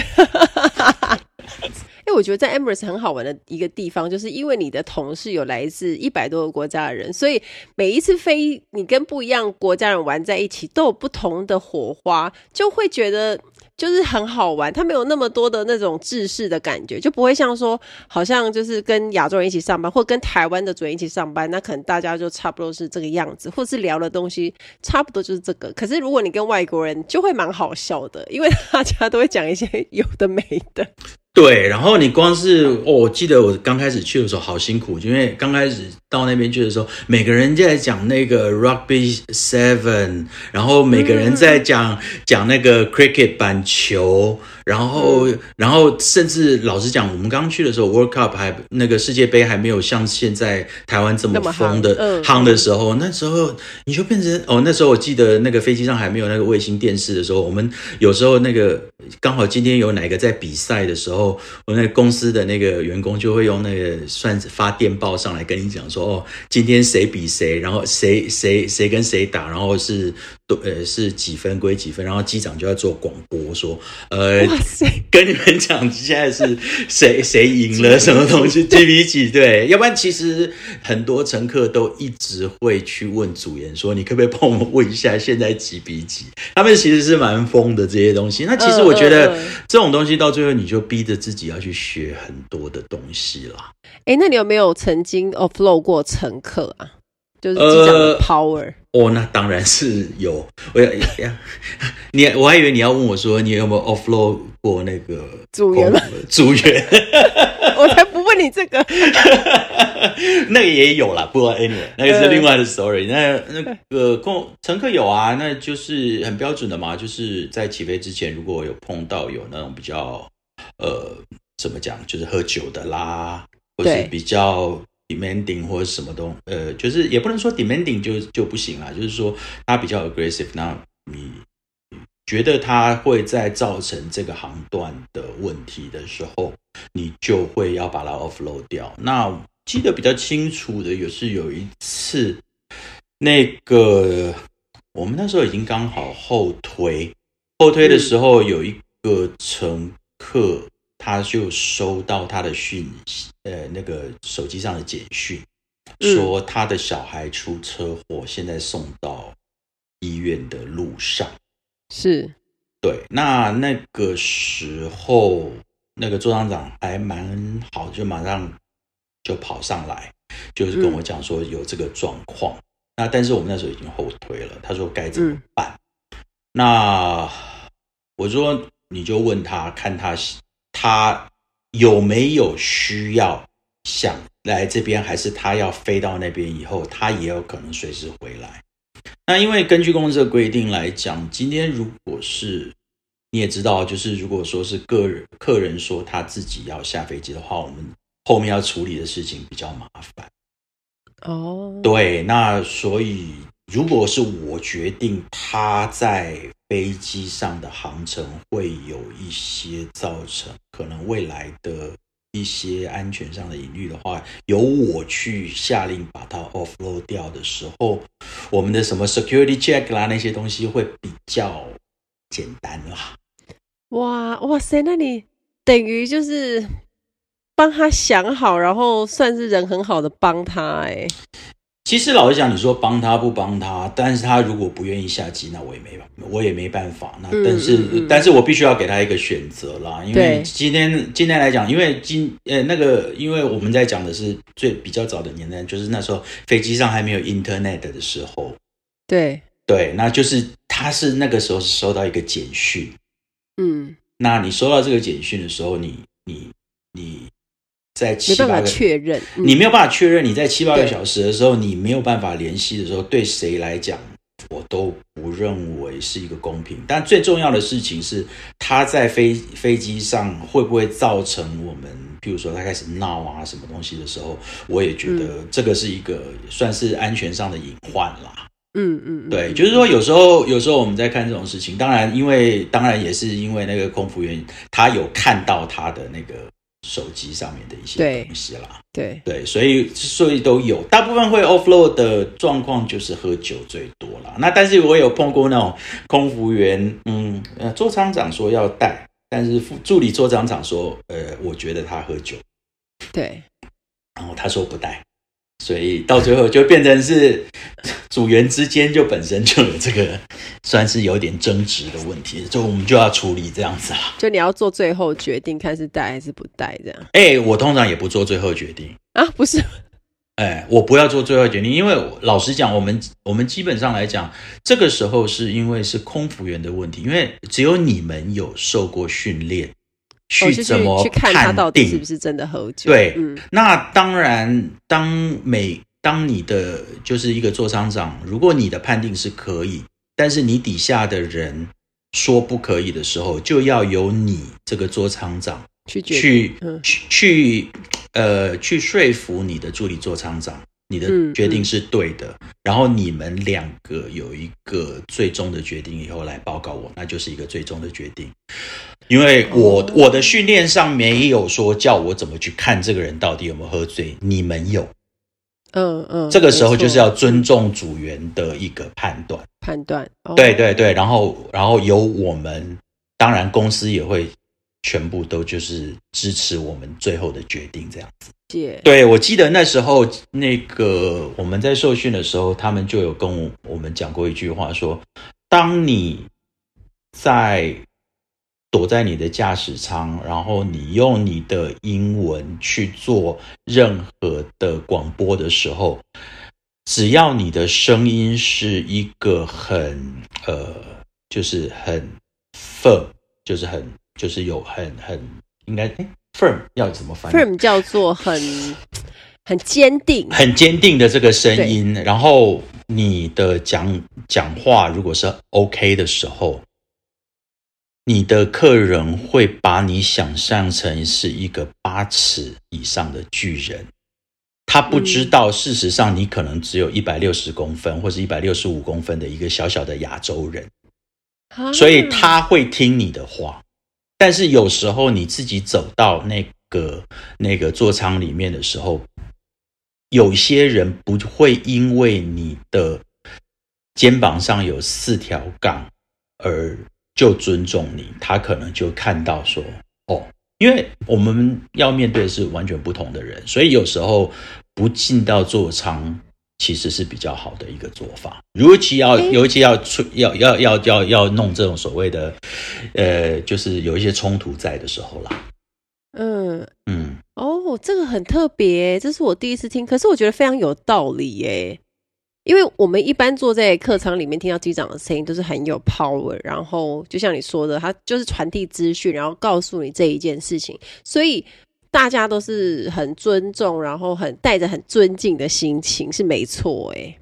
A: 哎，我觉得在 Emirates 很好玩的一个地方，就是因为你的同事有来自一百多个国家的人，所以每一次飞，你跟不一样国家人玩在一起，都有不同的火花，就会觉得。就是很好玩，他没有那么多的那种制式的感觉，就不会像说，好像就是跟亚洲人一起上班，或跟台湾的主人一起上班，那可能大家就差不多是这个样子，或是聊的东西差不多就是这个。可是如果你跟外国人，就会蛮好笑的，因为大家都会讲一些有的没的。
B: 对，然后你光是哦，我记得我刚开始去的时候好辛苦，因为刚开始到那边去的时候，每个人在讲那个 Rugby Seven，然后每个人在讲、讲那个 Cricket 板球。然后，嗯、然后，甚至老实讲，我们刚去的时候，World Cup 还那个世界杯还没有像现在台湾这么疯的夯的时候，那时候你就变成哦，那时候我记得那个飞机上还没有那个卫星电视的时候，我们有时候那个刚好今天有哪个在比赛的时候，我那个公司的那个员工就会用那个算是发电报上来跟你讲说，哦，今天谁比谁，然后谁谁谁跟谁打，然后是。都呃是几分归几分，然后机长就要做广播说，呃，跟你们讲现在是谁谁赢了什么东西几比几？对，要不然其实很多乘客都一直会去问组员说，你可不可以帮我们问一下现在几比几？他们其实是蛮疯的这些东西。那其实我觉得这种东西到最后你就逼着自己要去学很多的东西啦。
A: 哎，那你有没有曾经 offload 过乘客啊？就是机长的 power、呃、
B: 哦，那当然是有。我要呀，你我还以为你要问我说，你有没有 offload 过那个
A: 组员？
B: 组员，
A: 我才不问你这个。
B: 那个也有啦，不过 anyway，那个是另外的 story。那那个空乘客有啊，那就是很标准的嘛，就是在起飞之前，如果有碰到有那种比较呃怎么讲，就是喝酒的啦，或是比较。Demanding 或者什么东，呃，就是也不能说 demanding 就就不行啦，就是说他比较 aggressive，那你觉得他会在造成这个航段的问题的时候，你就会要把它 offload 掉。那记得比较清楚的也是有一次，那个我们那时候已经刚好后推，后推的时候有一个乘客。他就收到他的讯息，呃，那个手机上的简讯，说他的小孩出车祸，现在送到医院的路上。
A: 是，
B: 对。那那个时候，那个座厂长还蛮好，就马上就跑上来，就是跟我讲说有这个状况。那但是我们那时候已经后退了，他说该怎么办？那我说你就问他，看他。他有没有需要想来这边，还是他要飞到那边以后，他也有可能随时回来。那因为根据公司的规定来讲，今天如果是你也知道，就是如果说是个人客人说他自己要下飞机的话，我们后面要处理的事情比较麻烦。哦，oh. 对，那所以如果是我决定他在。飞机上的航程会有一些造成可能未来的一些安全上的疑虑的话，由我去下令把它 offload 掉的时候，我们的什么 security check 啦那些东西会比较简单啦。
A: 哇哇塞，那你等于就是帮他想好，然后算是人很好的帮他哎。
B: 其实老实讲，你说帮他不帮他，但是他如果不愿意下机，那我也没办，我也没办法。那但是，嗯嗯、但是我必须要给他一个选择啦。因为今天今天来讲，因为今呃那个，因为我们在讲的是最比较早的年代，就是那时候飞机上还没有 internet 的时候。
A: 对
B: 对，那就是他是那个时候是收到一个简讯。
A: 嗯，
B: 那你收到这个简讯的时候，你你你。在七八
A: 个确认，嗯、
B: 你没有办法确认你在七八个小时的时候，你没有办法联系的时候，对谁来讲，我都不认为是一个公平。但最重要的事情是，他在飞飞机上会不会造成我们，譬如说他开始闹啊什么东西的时候，我也觉得这个是一个算是安全上的隐患啦。
A: 嗯嗯，
B: 对，就是说有时候有时候我们在看这种事情，当然因为当然也是因为那个空服员他有看到他的那个。手机上面的一些东西啦，对。对，所以所以都有，大部分会 offload 的状况就是喝酒最多啦。那但是我有碰过那种空服员，嗯，呃，座舱长说要带，但是副助理座舱长说，呃，我觉得他喝酒，
A: 对，
B: 然后他说不带，所以到最后就变成是组员之间就本身就有这个算是有点争执的问题，就我们就要处理这样子啦，
A: 就你要做最后决定，看是带还是不带这样。
B: 哎，我通常也不做最后决定
A: 啊，不是。
B: 哎，我不要做最后决定，因为老实讲，我们我们基本上来讲，这个时候是因为是空服员的问题，因为只有你们有受过训练，去怎么
A: 去看他到底是不是真的喝酒。
B: 对，嗯，那当然，当每当你的就是一个座舱长，如果你的判定是可以，但是你底下的人说不可以的时候，就要由你这个座舱长去去去去。呃，去说服你的助理座舱长，你的决定是对的，嗯嗯、然后你们两个有一个最终的决定以后来报告我，那就是一个最终的决定。因为我、哦、我的训练上没有说叫我怎么去看这个人到底有没有喝醉，你们有，嗯嗯，这个时候就是要尊重组员的一个判断，
A: 判断，哦、
B: 对对对，然后然后由我们，当然公司也会。全部都就是支持我们最后的决定，这样子。对，我记得那时候那个我们在受训的时候，他们就有跟我们讲过一句话，说：当你在躲在你的驾驶舱，然后你用你的英文去做任何的广播的时候，只要你的声音是一个很呃，就是很 firm，就是很。就是有很很应该哎，firm 要怎么翻译
A: ？firm 叫做很很坚定、
B: 很坚定的这个声音。然后你的讲讲话如果是 OK 的时候，你的客人会把你想象成是一个八尺以上的巨人。他不知道，事实上你可能只有一百六十公分或是一百六十五公分的一个小小的亚洲人，所以他会听你的话。但是有时候你自己走到那个那个座舱里面的时候，有些人不会因为你的肩膀上有四条杠而就尊重你，他可能就看到说哦，因为我们要面对的是完全不同的人，所以有时候不进到座舱。其实是比较好的一个做法，尤其要尤其要出要要要要要弄这种所谓的，呃，就是有一些冲突在的时候啦。
A: 嗯嗯，哦，这个很特别，这是我第一次听，可是我觉得非常有道理耶。因为我们一般坐在客舱里面听到机长的声音都是很有 power，然后就像你说的，他就是传递资讯，然后告诉你这一件事情，所以。大家都是很尊重，然后很带着很尊敬的心情，是没错诶。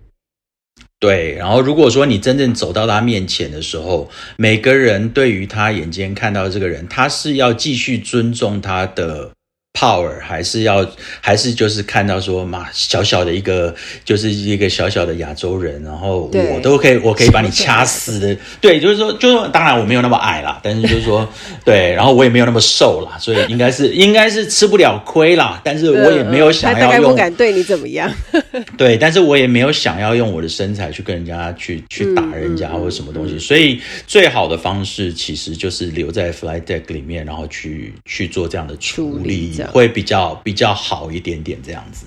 B: 对，然后如果说你真正走到他面前的时候，每个人对于他眼睛看到这个人，他是要继续尊重他的。Power 还是要还是就是看到说嘛，小小的一个就是一个小小的亚洲人，然后我都可以我可以把你掐死的，对，就是说就是当然我没有那么矮啦，但是就是说对，然后我也没有那么瘦啦，所以应该是应该是吃不了亏啦，但是我也没有想要用，他大概
A: 不敢对你怎么样，
B: 对，但是我也没有想要用我的身材去跟人家去去打人家或者什么东西，所以最好的方式其实就是留在 flight deck 里面，然后去去做这样的处理。会比较比较好一点点这样子。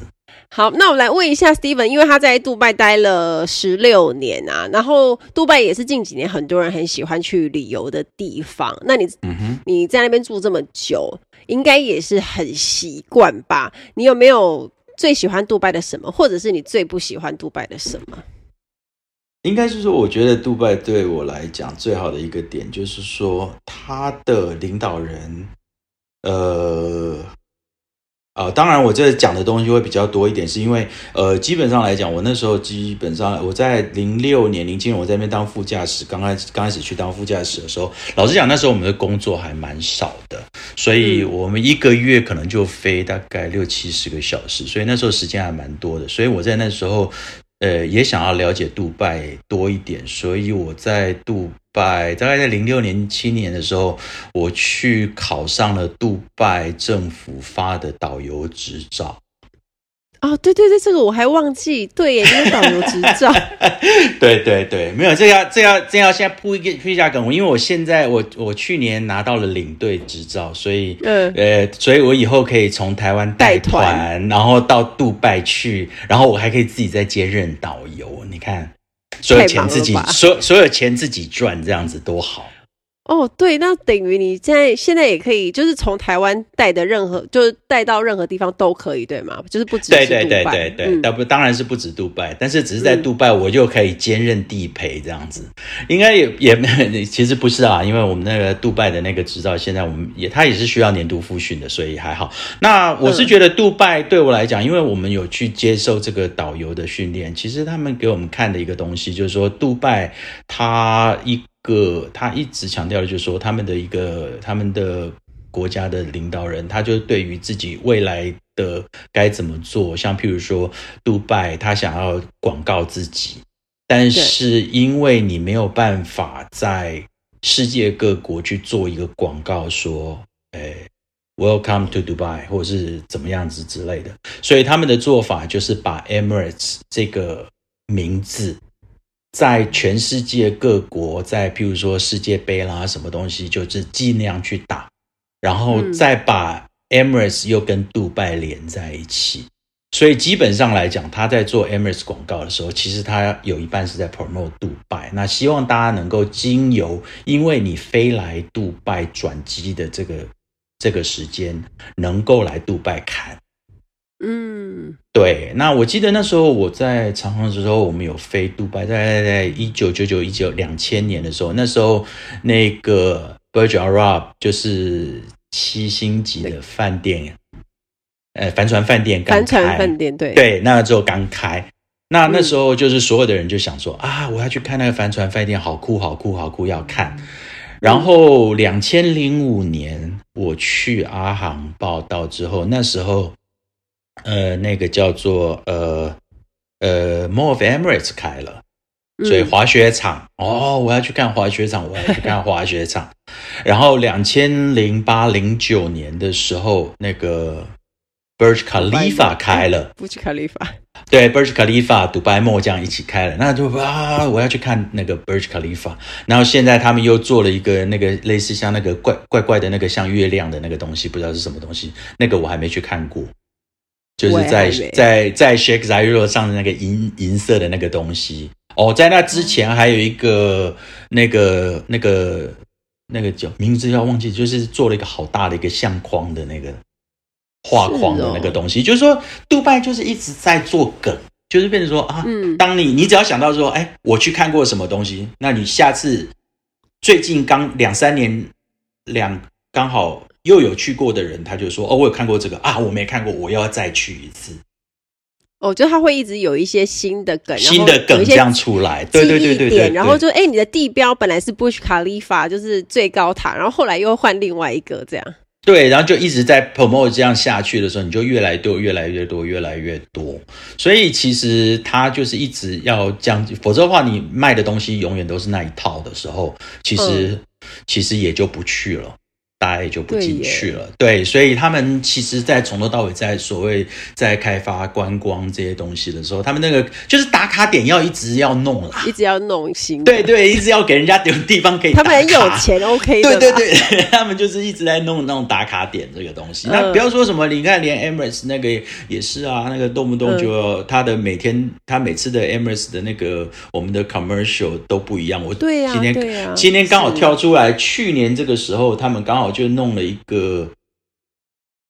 A: 好，那我来问一下 Steven，因为他在杜拜待了十六年啊，然后杜拜也是近几年很多人很喜欢去旅游的地方。那你，你在那边住这么久，应该也是很习惯吧？你有没有最喜欢杜拜的什么，或者是你最不喜欢杜拜的什么？
B: 应该是说，我觉得杜拜对我来讲最好的一个点，就是说他的领导人，呃。啊、呃，当然，我这讲的东西会比较多一点，是因为，呃，基本上来讲，我那时候基本上我在零六年、零七年我在那边当副驾驶，刚开始刚开始去当副驾驶的时候，老实讲，那时候我们的工作还蛮少的，所以我们一个月可能就飞大概六七十个小时，所以那时候时间还蛮多的，所以我在那时候。呃，也想要了解杜拜多一点，所以我在杜拜大概在零六年、七年的时候，我去考上了杜拜政府发的导游执照。
A: 哦，对对对，这个我还忘记，对耶，那个导游执照。
B: 对对对，没有，这要这要这要现在铺一个铺一下梗，因为我现在我我去年拿到了领队执照，所以嗯呃，所以我以后可以从台湾带团，然后到杜拜去，然后我还可以自己再接任导游，你看，所有钱自己所所有钱自己赚，这样子多好。
A: 哦，对，那等于你现在现在也可以，就是从台湾带的任何，就是带到任何地方都可以，对吗？就是不止是杜拜。
B: 对对对对对，但不、嗯、当然是不止杜拜，但是只是在杜拜，我就可以兼任地陪这样子。嗯、应该也也 其实不是啊，因为我们那个杜拜的那个执照，现在我们也他也是需要年度复训的，所以还好。那我是觉得杜拜对我来讲，因为我们有去接受这个导游的训练，其实他们给我们看的一个东西，就是说杜拜它一。个他一直强调的就是说，他们的一个他们的国家的领导人，他就对于自己未来的该怎么做，像譬如说，杜拜他想要广告自己，但是因为你没有办法在世界各国去做一个广告，说，哎，Welcome to Dubai，或者是怎么样子之类的，所以他们的做法就是把 Emirates 这个名字。在全世界各国，在譬如说世界杯啦，什么东西，就是尽量去打，然后再把 Emirates 又跟杜拜连在一起。嗯、所以基本上来讲，他在做 Emirates 广告的时候，其实他有一半是在 promote 杜拜。那希望大家能够经由，因为你飞来杜拜转机的这个这个时间，能够来杜拜看。嗯，对。那我记得那时候我在长航的时候，我们有飞杜拜，在在一九九九一九两千年的时候，那时候那个 Burj Al Arab 就是七星级的饭店，呃，帆船饭店刚开，帆船饭店对对，那时候刚开。那那时候就是所有的人就想说、嗯、啊，我要去看那个帆船饭店，好酷好酷好酷，要看。然后两千零五年我去阿航报道之后，那时候。呃，那个叫做呃呃 More of Emirates 开了，所以滑雪场、嗯、哦，我要去看滑雪场，我要去看滑雪场。然后两千零八零九年的时候，那个 Burj Khalifa 开了
A: ，Burj Khalifa
B: 对，Burj Khalifa 杜拜这样一起开了，那就啊，我要去看那个 Burj Khalifa。然后现在他们又做了一个那个类似像那个怪怪怪的那个像月亮的那个东西，不知道是什么东西，那个我还没去看过。就是在在在 Sheikh Zayed 上的那个银银色的那个东西哦，在那之前还有一个那个那个那个叫名字要忘记，就是做了一个好大的一个相框的那个画框的那个东西。是哦、就是说，杜拜就是一直在做梗，就是变成说啊，嗯、当你你只要想到说，哎，我去看过什么东西，那你下次最近刚两三年两刚好。又有去过的人，他就说：“哦，我有看过这个啊，我没看过，我要再去一次。”
A: 哦，就他会一直有一些新的梗，
B: 新的梗这样出来，对对对对对。
A: 然后就哎，你的地标本来是 Bush Khalifa，就是最高塔，然后后来又换另外一个这样。
B: 对，然后就一直在 promote 这样下去的时候，你就越来越多，越来越多，越来越多。所以其实他就是一直要这样，否则的话，你卖的东西永远都是那一套的时候，其实、嗯、其实也就不去了。大家也就不进去了，对，对，所以他们其实，在从头到尾，在所谓在开发观光这些东西的时候，他们那个就是打卡点要一直要弄啦，
A: 一直要弄新，
B: 对对，一直要给人家有地方可以。
A: 他们很有钱，OK，
B: 对对对，他们就是一直在弄那种打卡点这个东西。嗯、那不要说什么，你看连 Emirates 那个也是啊，那个动不动就他的每天他每次的 Emirates 的那个我们的 commercial 都不一样。我对呀，今天今天刚好跳出来，去年这个时候他们刚好。就弄了一个，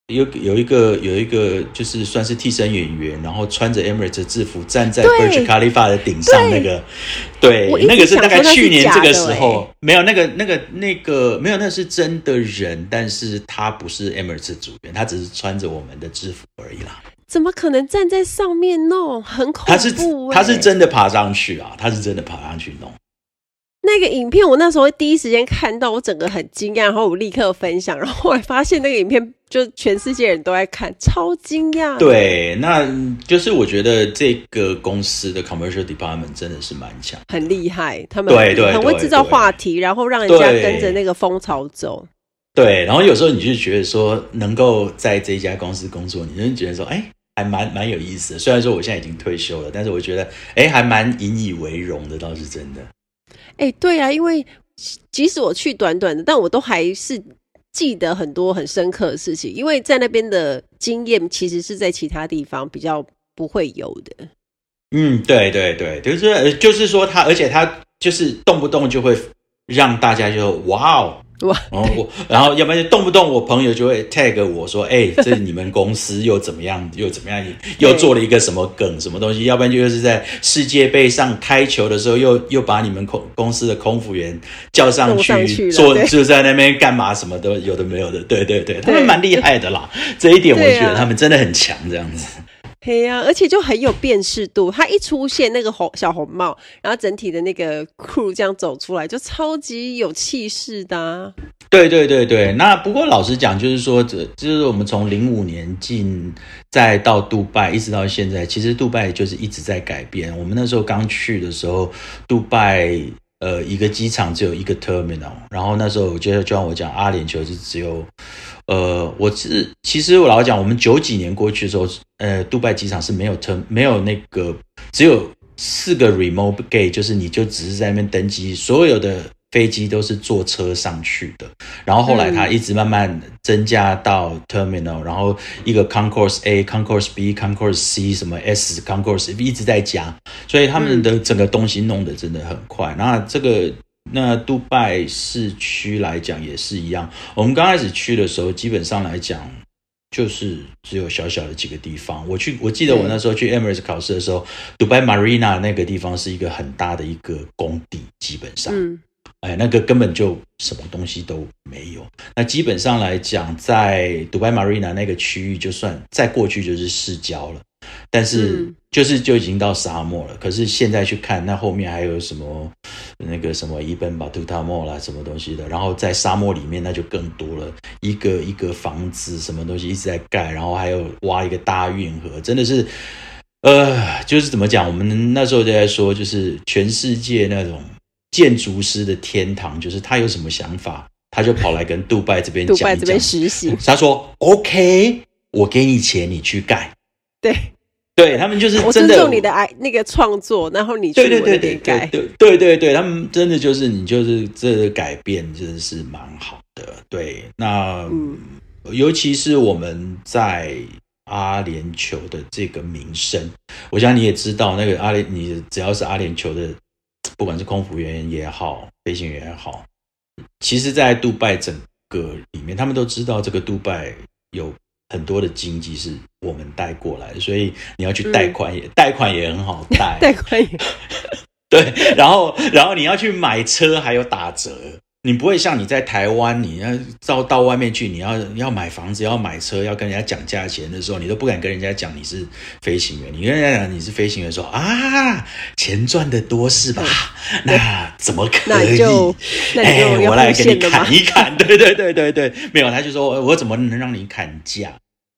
B: 有有一个有一个，就是算是替身演员，然后穿着 Emirates 制服站在 Burj Khalifa 的顶上，那个，对，对那个是大概去年这个时候，没有那个那个那个没有，那是真的人，但是他不是 Emirates 组员，他只是穿着我们的制服而已啦。
A: 怎么可能站在上面弄？很恐怖，他
B: 是他是真的爬上去啊，他是真的爬上去弄。
A: 那个影片我那时候第一时间看到，我整个很惊讶，然后我立刻分享，然后后来发现那个影片就全世界人都在看，超惊讶。
B: 对，那就是我觉得这个公司的 commercial department 真的是蛮强，
A: 很厉害，他们对对很会制造话题，然后让人家跟着那个风潮走。
B: 对，然后有时候你就觉得说，能够在这家公司工作，你就觉得说，哎。还蛮蛮有意思的。虽然说我现在已经退休了，但是我觉得哎，还蛮引以为荣的，倒是真的。
A: 哎，对啊，因为即使我去短短的，但我都还是记得很多很深刻的事情，因为在那边的经验其实是在其他地方比较不会有的。
B: 嗯，对对对，就是就是说他，而且他就是动不动就会让大家就哇哦。哇！然后我，然后要不然就动不动我朋友就会 tag 我说：“哎，这是你们公司又怎么样？又怎么样？又做了一个什么梗？什么东西？要不然就又是在世界杯上开球的时候，又又把你们空公司的空服员叫上去，去做就在那边干嘛？什么都有的没有的。对对对，他们蛮厉害的啦。这一点我觉得他们真的很强，这样子。”
A: 对呀、啊，而且就很有辨识度。他一出现，那个红小红帽，然后整体的那个 crew 这样走出来，就超级有气势的、啊。
B: 对对对对，那不过老实讲，就是说，这就是我们从零五年进，再到杜拜，一直到现在，其实杜拜就是一直在改变。我们那时候刚去的时候，杜拜呃一个机场只有一个 terminal，然后那时候我觉得就像我讲，阿联酋是只有。呃，我是其实我老实讲，我们九几年过去的时候，呃，杜拜机场是没有特没有那个，只有四个 remote gate，就是你就只是在那边登机，所有的飞机都是坐车上去的。然后后来它一直慢慢增加到 terminal，然后一个 concourse A、concourse B、concourse C 什么 S、concourse 一直在加，所以他们的整个东西弄得真的很快。那这个。那杜拜市区来讲也是一样，我们刚开始去的时候，基本上来讲就是只有小小的几个地方。我去，我记得我那时候去 Emirates 考试的时候，杜拜 Marina 那个地方是一个很大的一个工地，基本上，嗯，哎，那个根本就什么东西都没有。那基本上来讲，在杜拜 Marina 那个区域，就算再过去就是市郊了。但是就是就已经到沙漠了，可是现在去看，那后面还有什么那个什么伊本巴图塔莫啦，什么东西的，然后在沙漠里面那就更多了，一个一个房子什么东西一直在盖，然后还有挖一个大运河，真的是，呃，就是怎么讲，我们那时候就在说，就是全世界那种建筑师的天堂，就是他有什么想法，他就跑来跟杜拜这边讲，杜拜这边实习，他说 OK，我给你钱，你去盖，
A: 对。
B: 对他们就是真的，我尊
A: 重你的爱那个创作，然后你去对对对改，
B: 对对对对，他们真的就是你就是这个改变真的是蛮好的。对，那嗯，尤其是我们在阿联酋的这个名声，我想你也知道，那个阿联，你只要是阿联酋的，不管是空服员也好，飞行员也好，其实，在杜拜整个里面，他们都知道这个杜拜有。很多的经济是我们带过来的，所以你要去贷款也 贷、嗯、款也很好贷，贷款也。对。然后，然后你要去买车还有打折，你不会像你在台湾，你要到到外面去，你要要买房子、要买车、要跟人家讲价钱的时候，你都不敢跟人家讲你是飞行员。你跟人家讲你是飞行员，说啊，钱赚的多是吧？嗯、那怎么可以？哎，我来给你砍一砍。对对对对对，没有，他就说我怎么能让你砍价？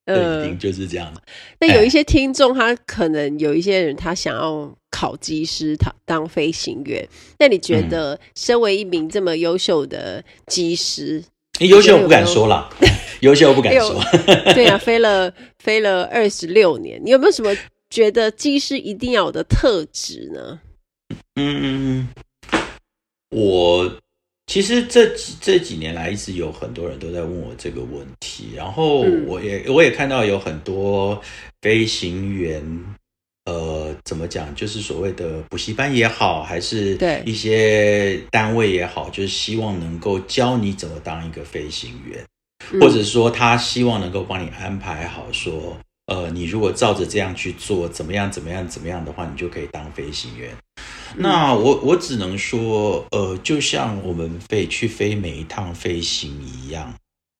B: 呃，一定就是这样。
A: 那有一些听众，他可能有一些人，他想要考机师，他当飞行员。那你觉得，身为一名这么优秀的机师，
B: 优秀我不敢说了，优秀我不敢说。
A: 对啊，飞了飞了二十六年，你有没有什么觉得机师一定要有的特质呢？
B: 嗯，我。其实这几这几年来，一直有很多人都在问我这个问题，然后我也我也看到有很多飞行员，呃，怎么讲，就是所谓的补习班也好，还是对。一些单位也好，就是希望能够教你怎么当一个飞行员，或者说他希望能够帮你安排好，说，呃，你如果照着这样去做，怎么样怎么样怎么样的话，你就可以当飞行员。那我我只能说，呃，就像我们飞去飞每一趟飞行一样，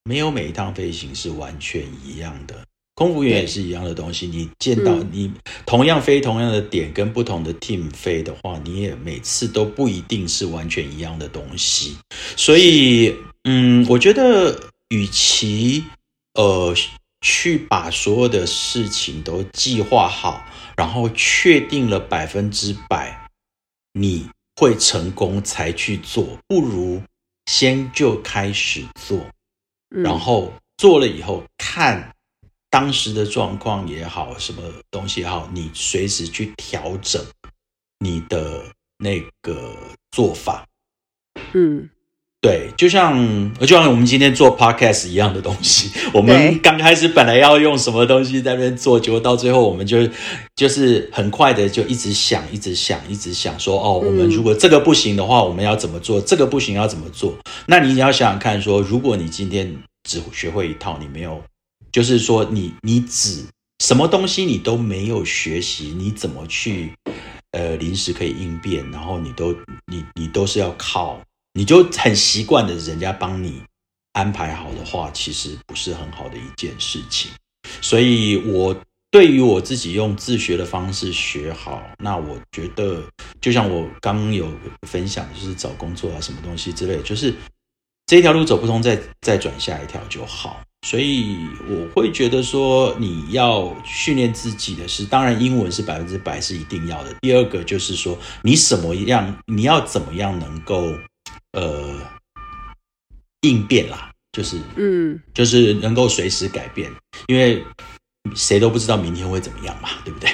B: 没有每一趟飞行是完全一样的。空服员也是一样的东西，你见到你同样飞同样的点，跟不同的 team 飞的话，你也每次都不一定是完全一样的东西。所以，嗯，我觉得与其呃去把所有的事情都计划好，然后确定了百分之百。你会成功才去做，不如先就开始做，然后做了以后看当时的状况也好，什么东西也好，你随时去调整你的那个做法。
A: 嗯。
B: 对，就像就像我们今天做 podcast 一样的东西，我们刚开始本来要用什么东西在那边做，结果到最后我们就就是很快的就一直想，一直想，一直想说，哦，我们如果这个不行的话，我们要怎么做？这个不行要怎么做？那你要想想看，说如果你今天只学会一套，你没有，就是说你你只什么东西你都没有学习，你怎么去呃临时可以应变？然后你都你你都是要靠。你就很习惯的，人家帮你安排好的话，其实不是很好的一件事情。所以，我对于我自己用自学的方式学好，那我觉得，就像我刚有分享，就是找工作啊，什么东西之类，就是这条路走不通，再再转下一条就好。所以，我会觉得说，你要训练自己的是，当然英文是百分之百是一定要的。第二个就是说，你什么样，你要怎么样能够。呃，应变啦，就是嗯，就是能够随时改变，因为谁都不知道明天会怎么样嘛，对不对？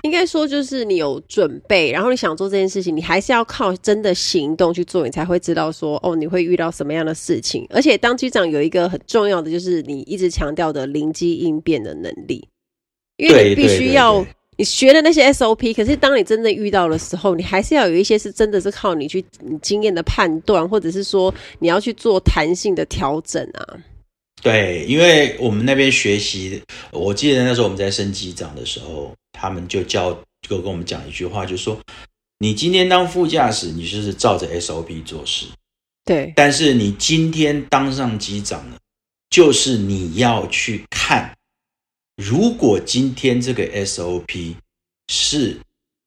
A: 应该说，就是你有准备，然后你想做这件事情，你还是要靠真的行动去做，你才会知道说，哦，你会遇到什么样的事情。而且当机长有一个很重要的，就是你一直强调的灵机应变的能力，因为你必须要。你学的那些 SOP，可是当你真的遇到的时候，你还是要有一些是真的是靠你去你经验的判断，或者是说你要去做弹性的调整啊。
B: 对，因为我们那边学习，我记得那时候我们在升机长的时候，他们就教就跟我们讲一句话，就是说你今天当副驾驶，你就是照着 SOP 做事。
A: 对，
B: 但是你今天当上机长了，就是你要去看。如果今天这个 SOP 是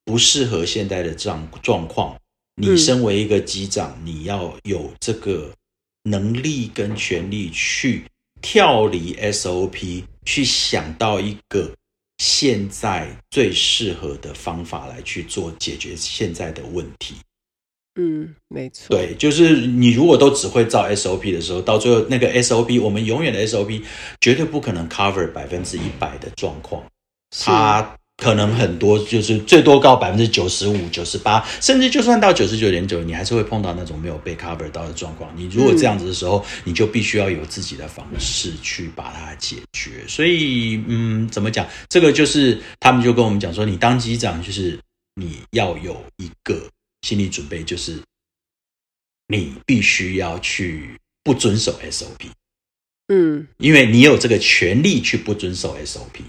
B: 不适合现在的状状况，你身为一个机长，你要有这个能力跟权利去跳离 SOP，去想到一个现在最适合的方法来去做解决现在的问题。
A: 嗯，没错。
B: 对，就是你如果都只会照 SOP 的时候，到最后那个 SOP，我们永远的 SOP 绝对不可能 cover 百分之一百的状况，它可能很多就是最多高百分之九十五、九十八，甚至就算到九十九点九，你还是会碰到那种没有被 cover 到的状况。你如果这样子的时候，嗯、你就必须要有自己的方式去把它解决。所以，嗯，怎么讲？这个就是他们就跟我们讲说，你当机长就是你要有一个。心理准备就是，你必须要去不遵守 SOP，
A: 嗯，
B: 因为你有这个权利去不遵守 SOP。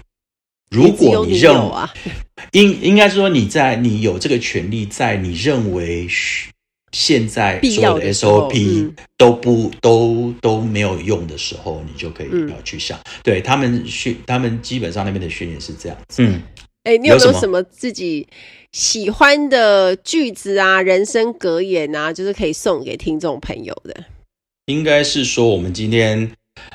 B: 如果你认 应应该说你在你有这个权利，在你认为现在所有的 SOP 都不都都没有用的时候，你就可以要去想。对他们训，他们基本上那边的训练是这样子。嗯，
A: 哎，你有没有什么自己？喜欢的句子啊，人生格言啊，就是可以送给听众朋友的。
B: 应该是说，我们今天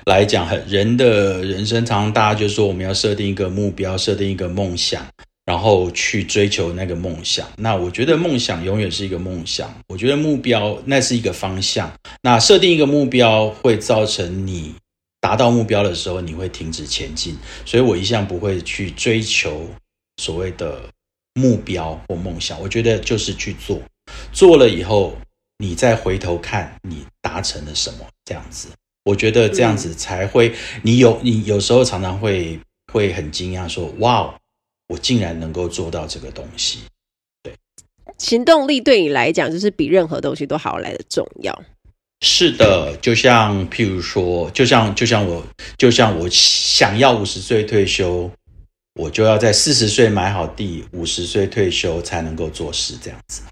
B: 来讲，很人的人生，常常大家就说，我们要设定一个目标，设定一个梦想，然后去追求那个梦想。那我觉得梦想永远是一个梦想，我觉得目标那是一个方向。那设定一个目标会造成你达到目标的时候，你会停止前进。所以我一向不会去追求所谓的。目标或梦想，我觉得就是去做，做了以后，你再回头看你达成了什么，这样子，我觉得这样子才会，你有你有时候常常会会很惊讶，说哇，我竟然能够做到这个东西。对，
A: 行动力对你来讲，就是比任何东西都好来的重要。
B: 是的，就像譬如说，就像就像我，就像我想要五十岁退休。我就要在四十岁买好地，五十岁退休才能够做事，这样子。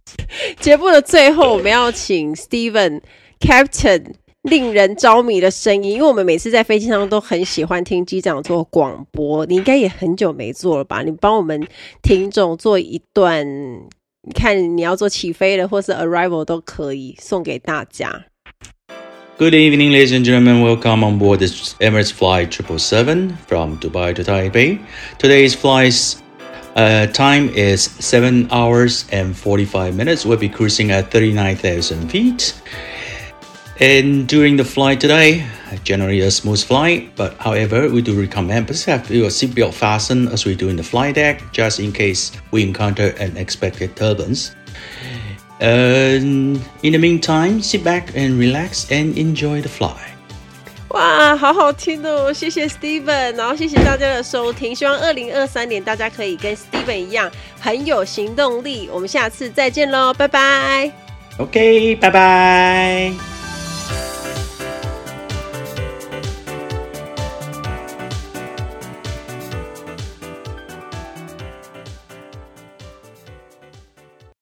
A: 节目的最后，我们要请 Steven Captain 令人着迷的声音，因为我们每次在飞机上都很喜欢听机长做广播。你应该也很久没做了吧？你帮我们听众做一段，你看你要做起飞的，或是 Arrival 都可以送给大家。
B: Good evening, ladies and gentlemen. Welcome on board this Emirates Flight 777 from Dubai to Taipei. Today's flight uh, time is 7 hours and 45 minutes. We'll be cruising at 39,000 feet. And during the flight today, generally a smooth flight, but however, we do recommend please have your seatbelt fastened as we do in the flight deck, just in case we encounter unexpected turbulence. And in the meantime, sit back and relax and enjoy the flight.
A: 哇，好好听哦！谢谢 Steven，然后谢谢大家的收听。希望二零二三年大家可以跟 Steven 一样很有行动力。我们下次再见喽，拜拜。
B: OK，拜拜。